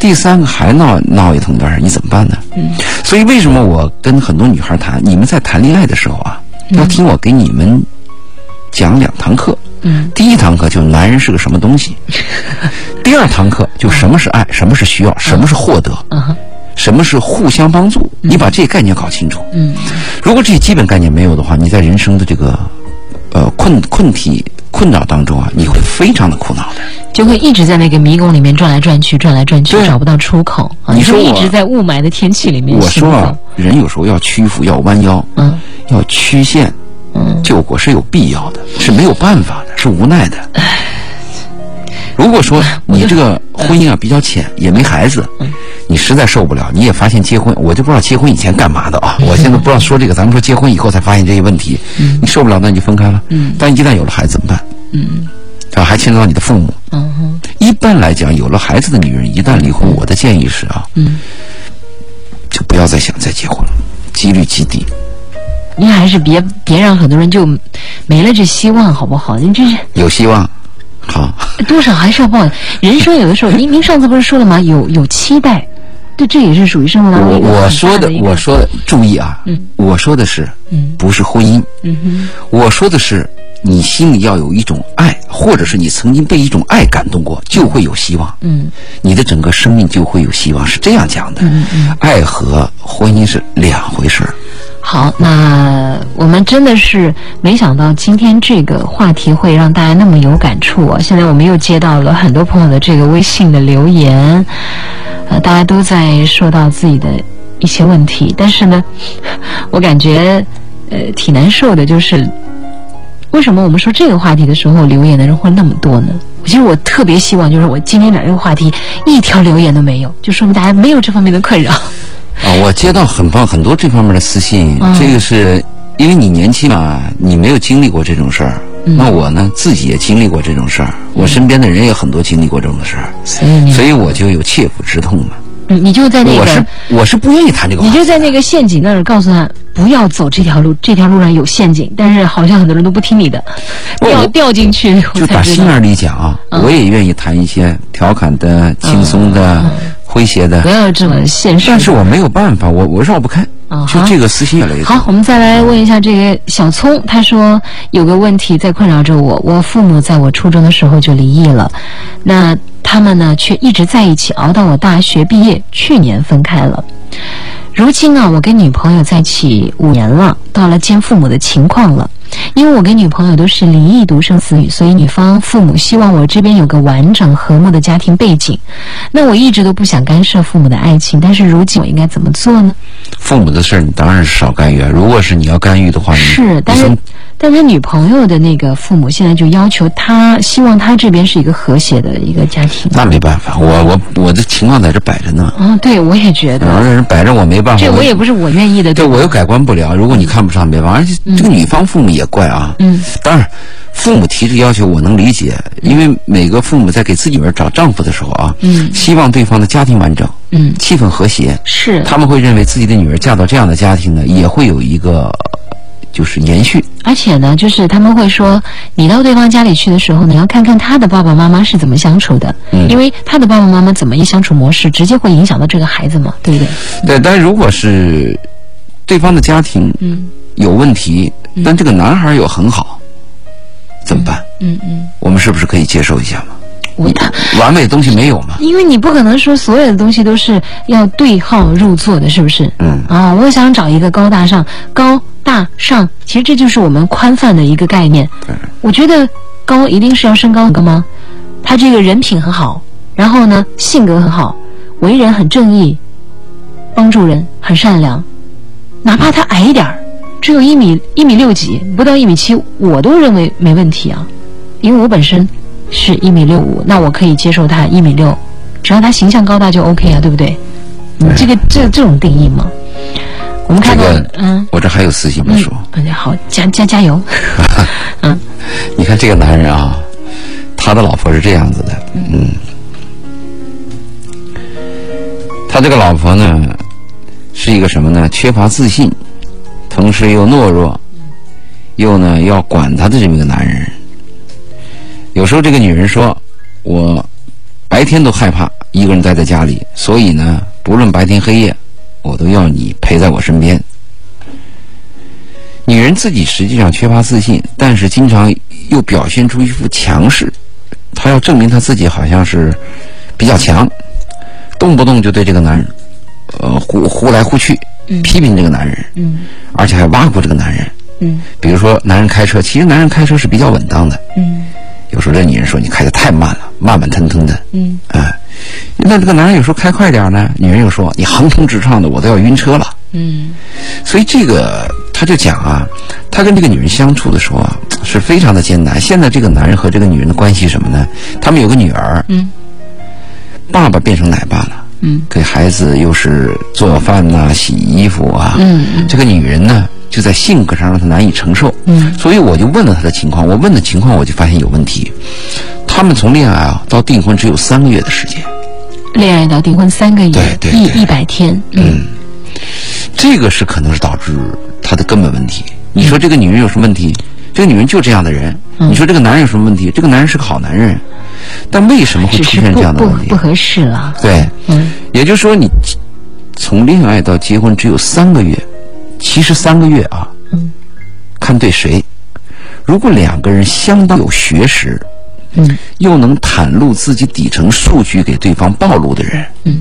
第三个还闹闹一通段，你怎么办呢？所以为什么我跟很多女孩谈，你们在谈恋爱的时候啊，要听我给你们讲两堂课。嗯第一堂课就是男人是个什么东西，第二堂课就什么是爱，什么是需要，什么是获得，嗯什么是互相帮助。你把这些概念搞清楚。嗯如果这些基本概念没有的话，你在人生的这个呃困困题困扰当中啊，你会非常的苦恼的。就会一直在那个迷宫里面转来转去，转来转去，对找不到出口啊！你说一直在雾霾的天气里面我说啊。，人有时候要屈服，要弯腰，嗯要曲线，嗯救国是有必要的，是没有办法的，是无奈的。如果说你这个婚姻啊比较浅，也没孩子，你实在受不了，你也发现结婚，我就不知道结婚以前干嘛的啊！我现在不知道说这个，咱们说结婚以后才发现这些问题，你受不了那你就分开了。但一旦有了孩子怎么办？嗯啊，还牵扯到你的父母。嗯哼一般来讲，有了孩子的女人一旦离婚，我的建议是啊，嗯，就不要再想再结婚了，几率极低。您还是别别让很多人就没了这希望，好不好？您这是有希望，好。多少还是要抱。人生有的时候，您您上次不是说了吗？有有期待，对，这也是属于生活当中我我说的我说的，注意啊，嗯我说的是，嗯不是婚姻，嗯哼我说的是你心里要有一种爱，或者是你曾经被一种爱感动过，就会有希望，嗯你的整个生命就会有希望，是这样讲的。嗯嗯。爱和婚姻是两回事儿。好，那我们真的是没想到今天这个话题会让大家那么有感触啊！现在我们又接到了很多朋友的这个微信的留言，呃，大家都在说到自己的一些问题，但是呢，我感觉呃挺难受的，就是为什么我们说这个话题的时候留言的人会那么多呢？其实我特别希望，就是我今天讲这个话题一条留言都没有，就说明大家没有这方面的困扰。啊，我接到很棒很多这方面的私信，嗯这个是因为你年轻嘛，你没有经历过这种事儿。嗯那我呢，自己也经历过这种事儿，我身边的人也很多经历过这种事儿，所以所以我就有切肤之痛嘛。你你就在那个我是我是不愿意谈这个你就在那个陷阱那儿告诉他不要走这条路，这条路上有陷阱。但是好像很多人都不听你的，掉掉进去就才知道。打心眼里讲啊，嗯我也愿意谈一些调侃的、轻松的、诙谐的不，要这么现实。但是我没有办法，我我绕不开啊，就这个私心越来越好，我们再来问一下这个小聪，他说有个问题在困扰着我。我父母在我初中的时候就离异了，那他们呢却一直在一起，熬到我大学毕业，去年分开了。如今呢，我跟女朋友在一起五年了，到了见父母的情况了。因为我跟女朋友都是离异独生子女，所以女方父母希望我这边有个完整和睦的家庭背景。那我一直都不想干涉父母的爱情，但是如今我应该怎么做呢？父母的事儿你当然是少干预啊。如果是你要干预的话，是，但是但是女朋友的那个父母现在就要求他，希望他这边是一个和谐的一个家庭。那没办法，我我我的情况在这摆着呢，啊，对，我也觉得，然后人摆着我没办法。这我也不是我愿意的，对我又改观不了。如果你看不上，没办法。而且这个女方父母也怪啊。嗯，当然，父母提这要求我能理解，因为每个父母在给自己女儿找丈夫的时候啊，嗯希望对方的家庭完整，嗯，气氛和谐。是，他们会认为自己的女儿嫁到这样的家庭呢，也会有一个就是延续。而且呢，就是他们会说，你到对方家里去的时候，你要看看他的爸爸妈妈是怎么相处的，嗯因为他的爸爸妈妈怎么一相处模式，直接会影响到这个孩子嘛，对不对？对，但如果是对方的家庭嗯有问题，但这个男孩又很好，怎么办？嗯嗯，我们是不是可以接受一下嘛？我他。完美的东西没有嘛？因为你不可能说所有的东西都是要对号入座的，是不是？嗯啊，我想找一个高大上、高大上，其实这就是我们宽泛的一个概念。对我觉得高一定是要身高很高吗？他这个人品很好，然后呢性格很好，为人很正义，帮助人很善良，哪怕他矮一点儿，只有一米一米六几，不到一米七，我都认为没问题啊，因为我本身是一米六五，那我可以接受他一米六，只要他形象高大就 OK 啊，对不对？你这个这这种定义吗，我们看到这个嗯。我这还有私信没说。嗯，好，加加加油，嗯。你看这个男人啊，他的老婆是这样子的，嗯，他这个老婆呢，是一个什么呢？缺乏自信，同时又懦弱，又呢要管他的这么一个男人。有时候这个女人说：“我白天都害怕一个人待在家里，所以呢，不论白天黑夜，我都要你陪在我身边。”女人自己实际上缺乏自信，但是经常又表现出一副强势，她要证明她自己好像是比较强，动不动就对这个男人，呃，呼呼来呼去，批评这个男人，嗯而且还挖苦这个男人。嗯比如说，男人开车，其实男人开车是比较稳当的，嗯有时候这女人说你开的太慢了，慢慢腾腾的，嗯哎，那这个男人有时候开快点呢，女人又说你横冲直撞的，我都要晕车了。嗯所以这个他就讲啊，他跟这个女人相处的时候啊，是非常的艰难。现在这个男人和这个女人的关系是什么呢？他们有个女儿，嗯爸爸变成奶爸了，嗯。给孩子又是做饭呐、洗衣服啊，嗯嗯。这个女人呢，就在性格上让她难以承受。嗯。所以我就问了她的情况，我问的情况我就发现有问题。他们从恋爱啊到订婚只有三个月的时间，恋爱到订婚三个月，一对对一一百天，嗯。这个是可能是导致他的根本问题。你说这个女人有什么问题？这个女人就这样的人。嗯你说这个男人有什么问题？这个男人是个好男人，但为什么会出现这样的问题不？合适了，对，嗯也就是说，你从恋爱到结婚只有三个月，其实三个月啊，嗯看对谁。如果两个人相当有学识，嗯又能袒露自己底层数据给对方暴露的人，嗯，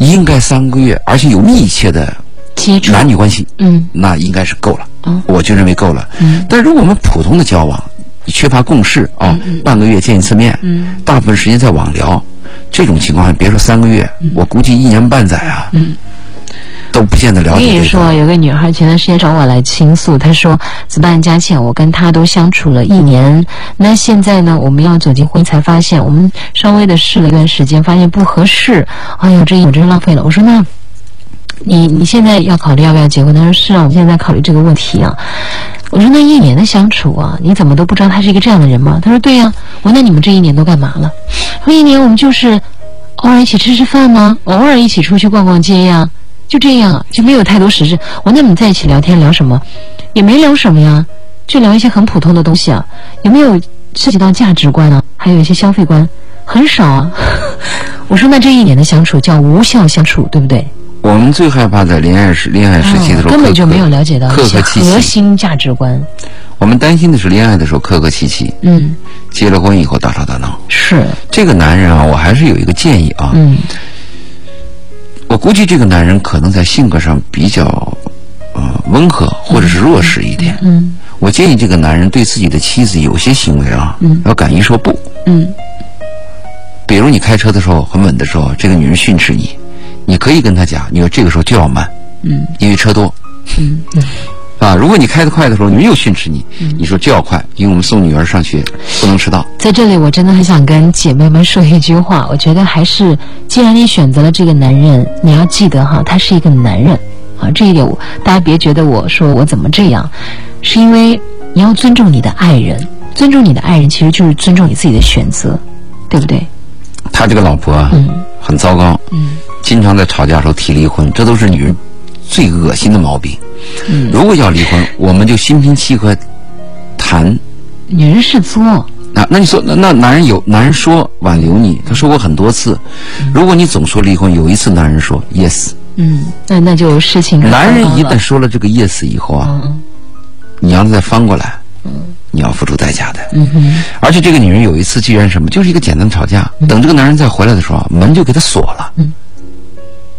应该三个月，而且有密切的接触，男女关系，嗯那应该是够了。嗯我就认为够了。嗯但如果我们普通的交往，你缺乏共识啊、半个月见一次面，嗯大部分时间在网聊，这种情况下，别说三个月，我估计一年半载啊，嗯都不见得了解我跟你说。有个女孩前段时间找我来倾诉，她说：“子办佳倩，我跟她都相处了一年，那现在呢，我们要走进婚姻，才发现我们稍微的试了一段时间，发现不合适。哎呦，这一年真是浪费了。”我说：“那你你现在要考虑要不要结婚？”他说：“是啊，我现在在考虑这个问题啊。”我说：“那一年的相处啊，你怎么都不知道他是一个这样的人吗？”他说：“对呀、我说：“那你们这一年都干嘛了？”说：“一年我们就是偶尔一起吃吃饭吗？偶尔一起出去逛逛街呀。”就这样，就没有太多实质。我说那你们在一起聊天聊什么？也没聊什么呀，就聊一些很普通的东西啊。有没有涉及到价值观啊？还有一些消费观，很少啊。我说那这一年的相处叫无效相处，对不对？我们最害怕在恋爱时恋爱时期的时候、哦根本就没有了解到客客气气。核心价值观。我们担心的是恋爱的时候客客气气，嗯，结了婚以后大吵大闹。是，这个男人啊，我还是有一个建议啊，嗯。我估计这个男人可能在性格上比较呃温和或者是弱势一点。嗯。我建议这个男人对自己的妻子有些行为啊，要敢于说不。嗯。比如你开车的时候很稳的时候，这个女人训斥你，你可以跟他讲，你说这个时候就要慢，嗯因为车多。嗯嗯，啊，如果你开得快的时候，你们又训斥你，你说就要快，因为我们送女儿上学不能迟到。在这里我真的很想跟姐妹们说一句话，我觉得还是，既然你选择了这个男人，你要记得哈，他是一个男人啊，这一点我大家别觉得我说我怎么这样，是因为你要尊重你的爱人，尊重你的爱人其实就是尊重你自己的选择，对不对？他这个老婆啊，很糟糕，嗯。经常在吵架的时候提离婚，这都是女人最恶心的毛病。嗯，如果要离婚，我们就心平气和谈。女人是作，那那你说，那那男人有男人说挽留你，他说过很多次。如果你总说离婚，有一次男人说 yes，嗯，那那就事情男人一旦说了这个 yes 以后啊，嗯你要再翻过来，你要付出代价的。嗯哼。而且这个女人有一次，居然什么，就是一个简单的吵架，等这个男人再回来的时候啊，门就给他锁了，嗯。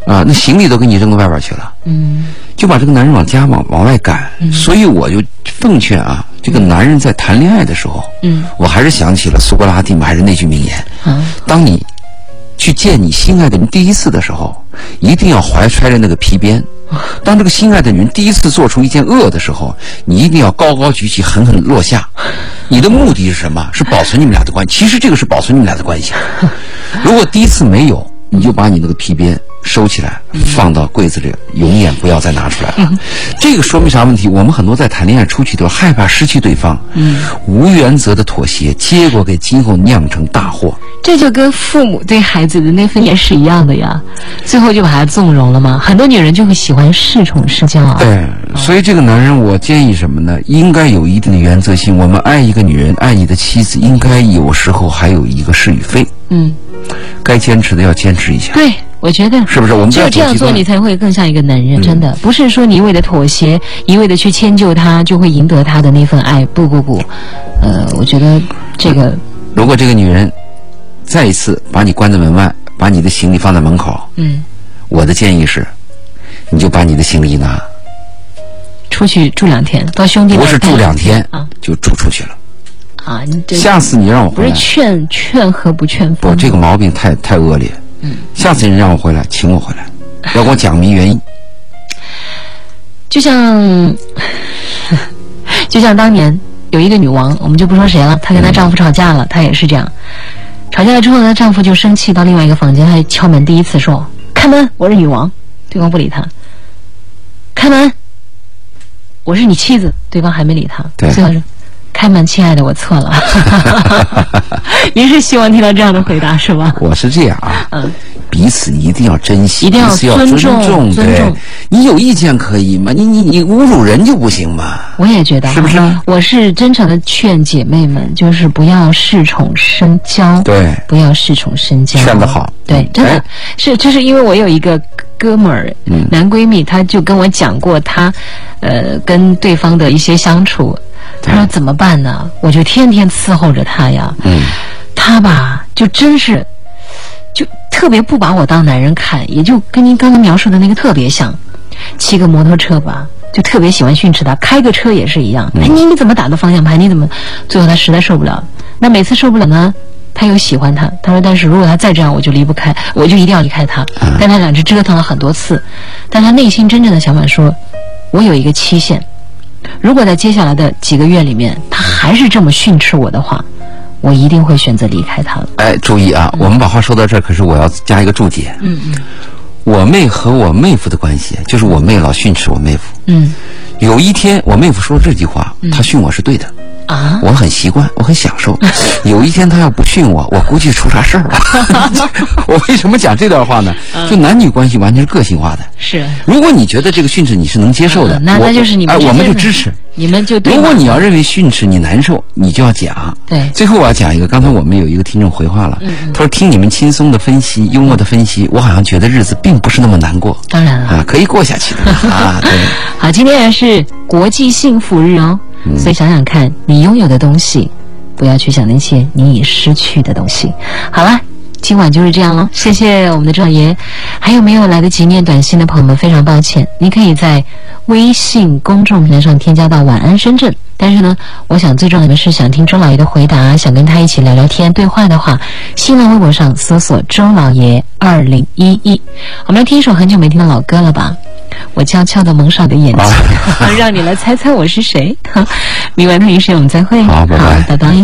啊，那行李都给你扔到外边去了，嗯。就把这个男人往家往往外赶。所以我就奉劝啊，这个男人在谈恋爱的时候，嗯。我还是想起了苏格拉底嘛，还是那句名言：啊。当你去见你心爱的人第一次的时候，一定要怀揣着那个皮鞭。当这个心爱的女人第一次做出一件恶的时候，你一定要高高举起，狠狠落下。你的目的是什么？是保存你们俩的关系。其实这个是保存你们俩的关系。如果第一次没有，你就把你那个皮鞭收起来，放到柜子里，永远不要再拿出来了。这个说明啥问题？我们很多在谈恋爱初期都害怕失去对方，无原则的妥协，结果给今后酿成大祸。这就跟父母对孩子的那份也是一样的呀，最后就把他纵容了吗？很多女人就会喜欢恃宠恃骄啊。对，所以这个男人，我建议什么呢？应该有一定的原则性。我们爱一个女人，爱你的妻子，应该有时候还有一个是与非，嗯，该坚持的要坚持一下。对，我觉得是不是我们不只有这样做，你才会更像一个男人。真的，不是说你一味的妥协，一味的去迁就他，就会赢得他的那份爱。不不不，呃，我觉得这个，如果这个女人再一次把你关在门外，把你的行李放在门口，嗯，我的建议是，你就把你的行李一拿，出去住两天，到兄弟不是住两天啊就住出去了。啊！你这下次你让我回来不是，劝劝和不劝分不，这个毛病太太恶劣。嗯，下次你让我回来，请我回来，要给我讲明原因。就像，就像当年有一个女王，我们就不说谁了，她跟她丈夫吵架了，她也是这样。吵架了之后呢，丈夫就生气到另外一个房间，她敲门，第一次说：“开门，我是女王。”对方不理她。开门，我是你妻子。对方还没理她。对最后说：“开门，亲爱的，我错了。”您是希望听到这样的回答是吧？我是这样啊，嗯彼此一定要珍惜，一定要尊重尊重，你有意见可以吗？你你你侮辱人就不行吗？我也觉得，是不是我是真诚的劝姐妹们，就是不要恃宠生骄。对不要恃宠生骄。劝得好对，真的、哎是，就是因为我有一个哥们儿，嗯男闺蜜，他就跟我讲过他，呃，跟对方的一些相处。他说怎么办呢？我就天天伺候着他呀。嗯，他吧，就真是，就特别不把我当男人看，也就跟您刚刚描述的那个特别像。骑个摩托车吧，就特别喜欢训斥他；开个车也是一样。哎，你你怎么打的方向盘？你怎么？最后他实在受不了。那每次受不了呢，他又喜欢他。他说：“但是如果他再这样，我就离不开，我就一定要离开他。”但他俩是折腾了很多次，但他内心真正的想法说：“我有一个期限，如果在接下来的几个月里面，他还是这么训斥我的话，我一定会选择离开他了。哎，注意啊，我们把话说到这儿，可是我要加一个注解。嗯嗯我妹和我妹夫的关系，就是我妹老训斥我妹夫。嗯有一天，我妹夫说这句话，他训我是对的，啊，我很习惯，我很享受。有一天他要不训我，我估计出啥事儿了。我为什么讲这段话呢？就男女关系完全是个性化的。是，如果你觉得这个训斥你是能接受的，嗯那那就是你们哎，我们就支持。你们就对如果你要认为训斥你难受，你就要讲。对最后我要讲一个，刚才我们有一个听众回话了，他说听你们轻松的分析、幽默的分析，我好像觉得日子并不是那么难过当然了。啊，可以过下去的啊。对，好，今天也是国际幸福日哦，所以想想看，你拥有的东西，不要去想那些你已失去的东西。好了，今晚就是这样了，谢谢我们的周老爷。还有没有来得及念短信的朋友们，非常抱歉，你可以在微信公众平台上添加到“晚安深圳”。但是呢，我想最重要的是想听周老爷的回答，想跟他一起聊聊天、对话的话，新浪微博上搜索“周老爷二零一一”。我们来听一首很久没听的老歌了吧？我悄悄的蒙上的眼睛，让你来猜猜我是谁。明晚同一时间我们再会。好，拜拜，拜拜。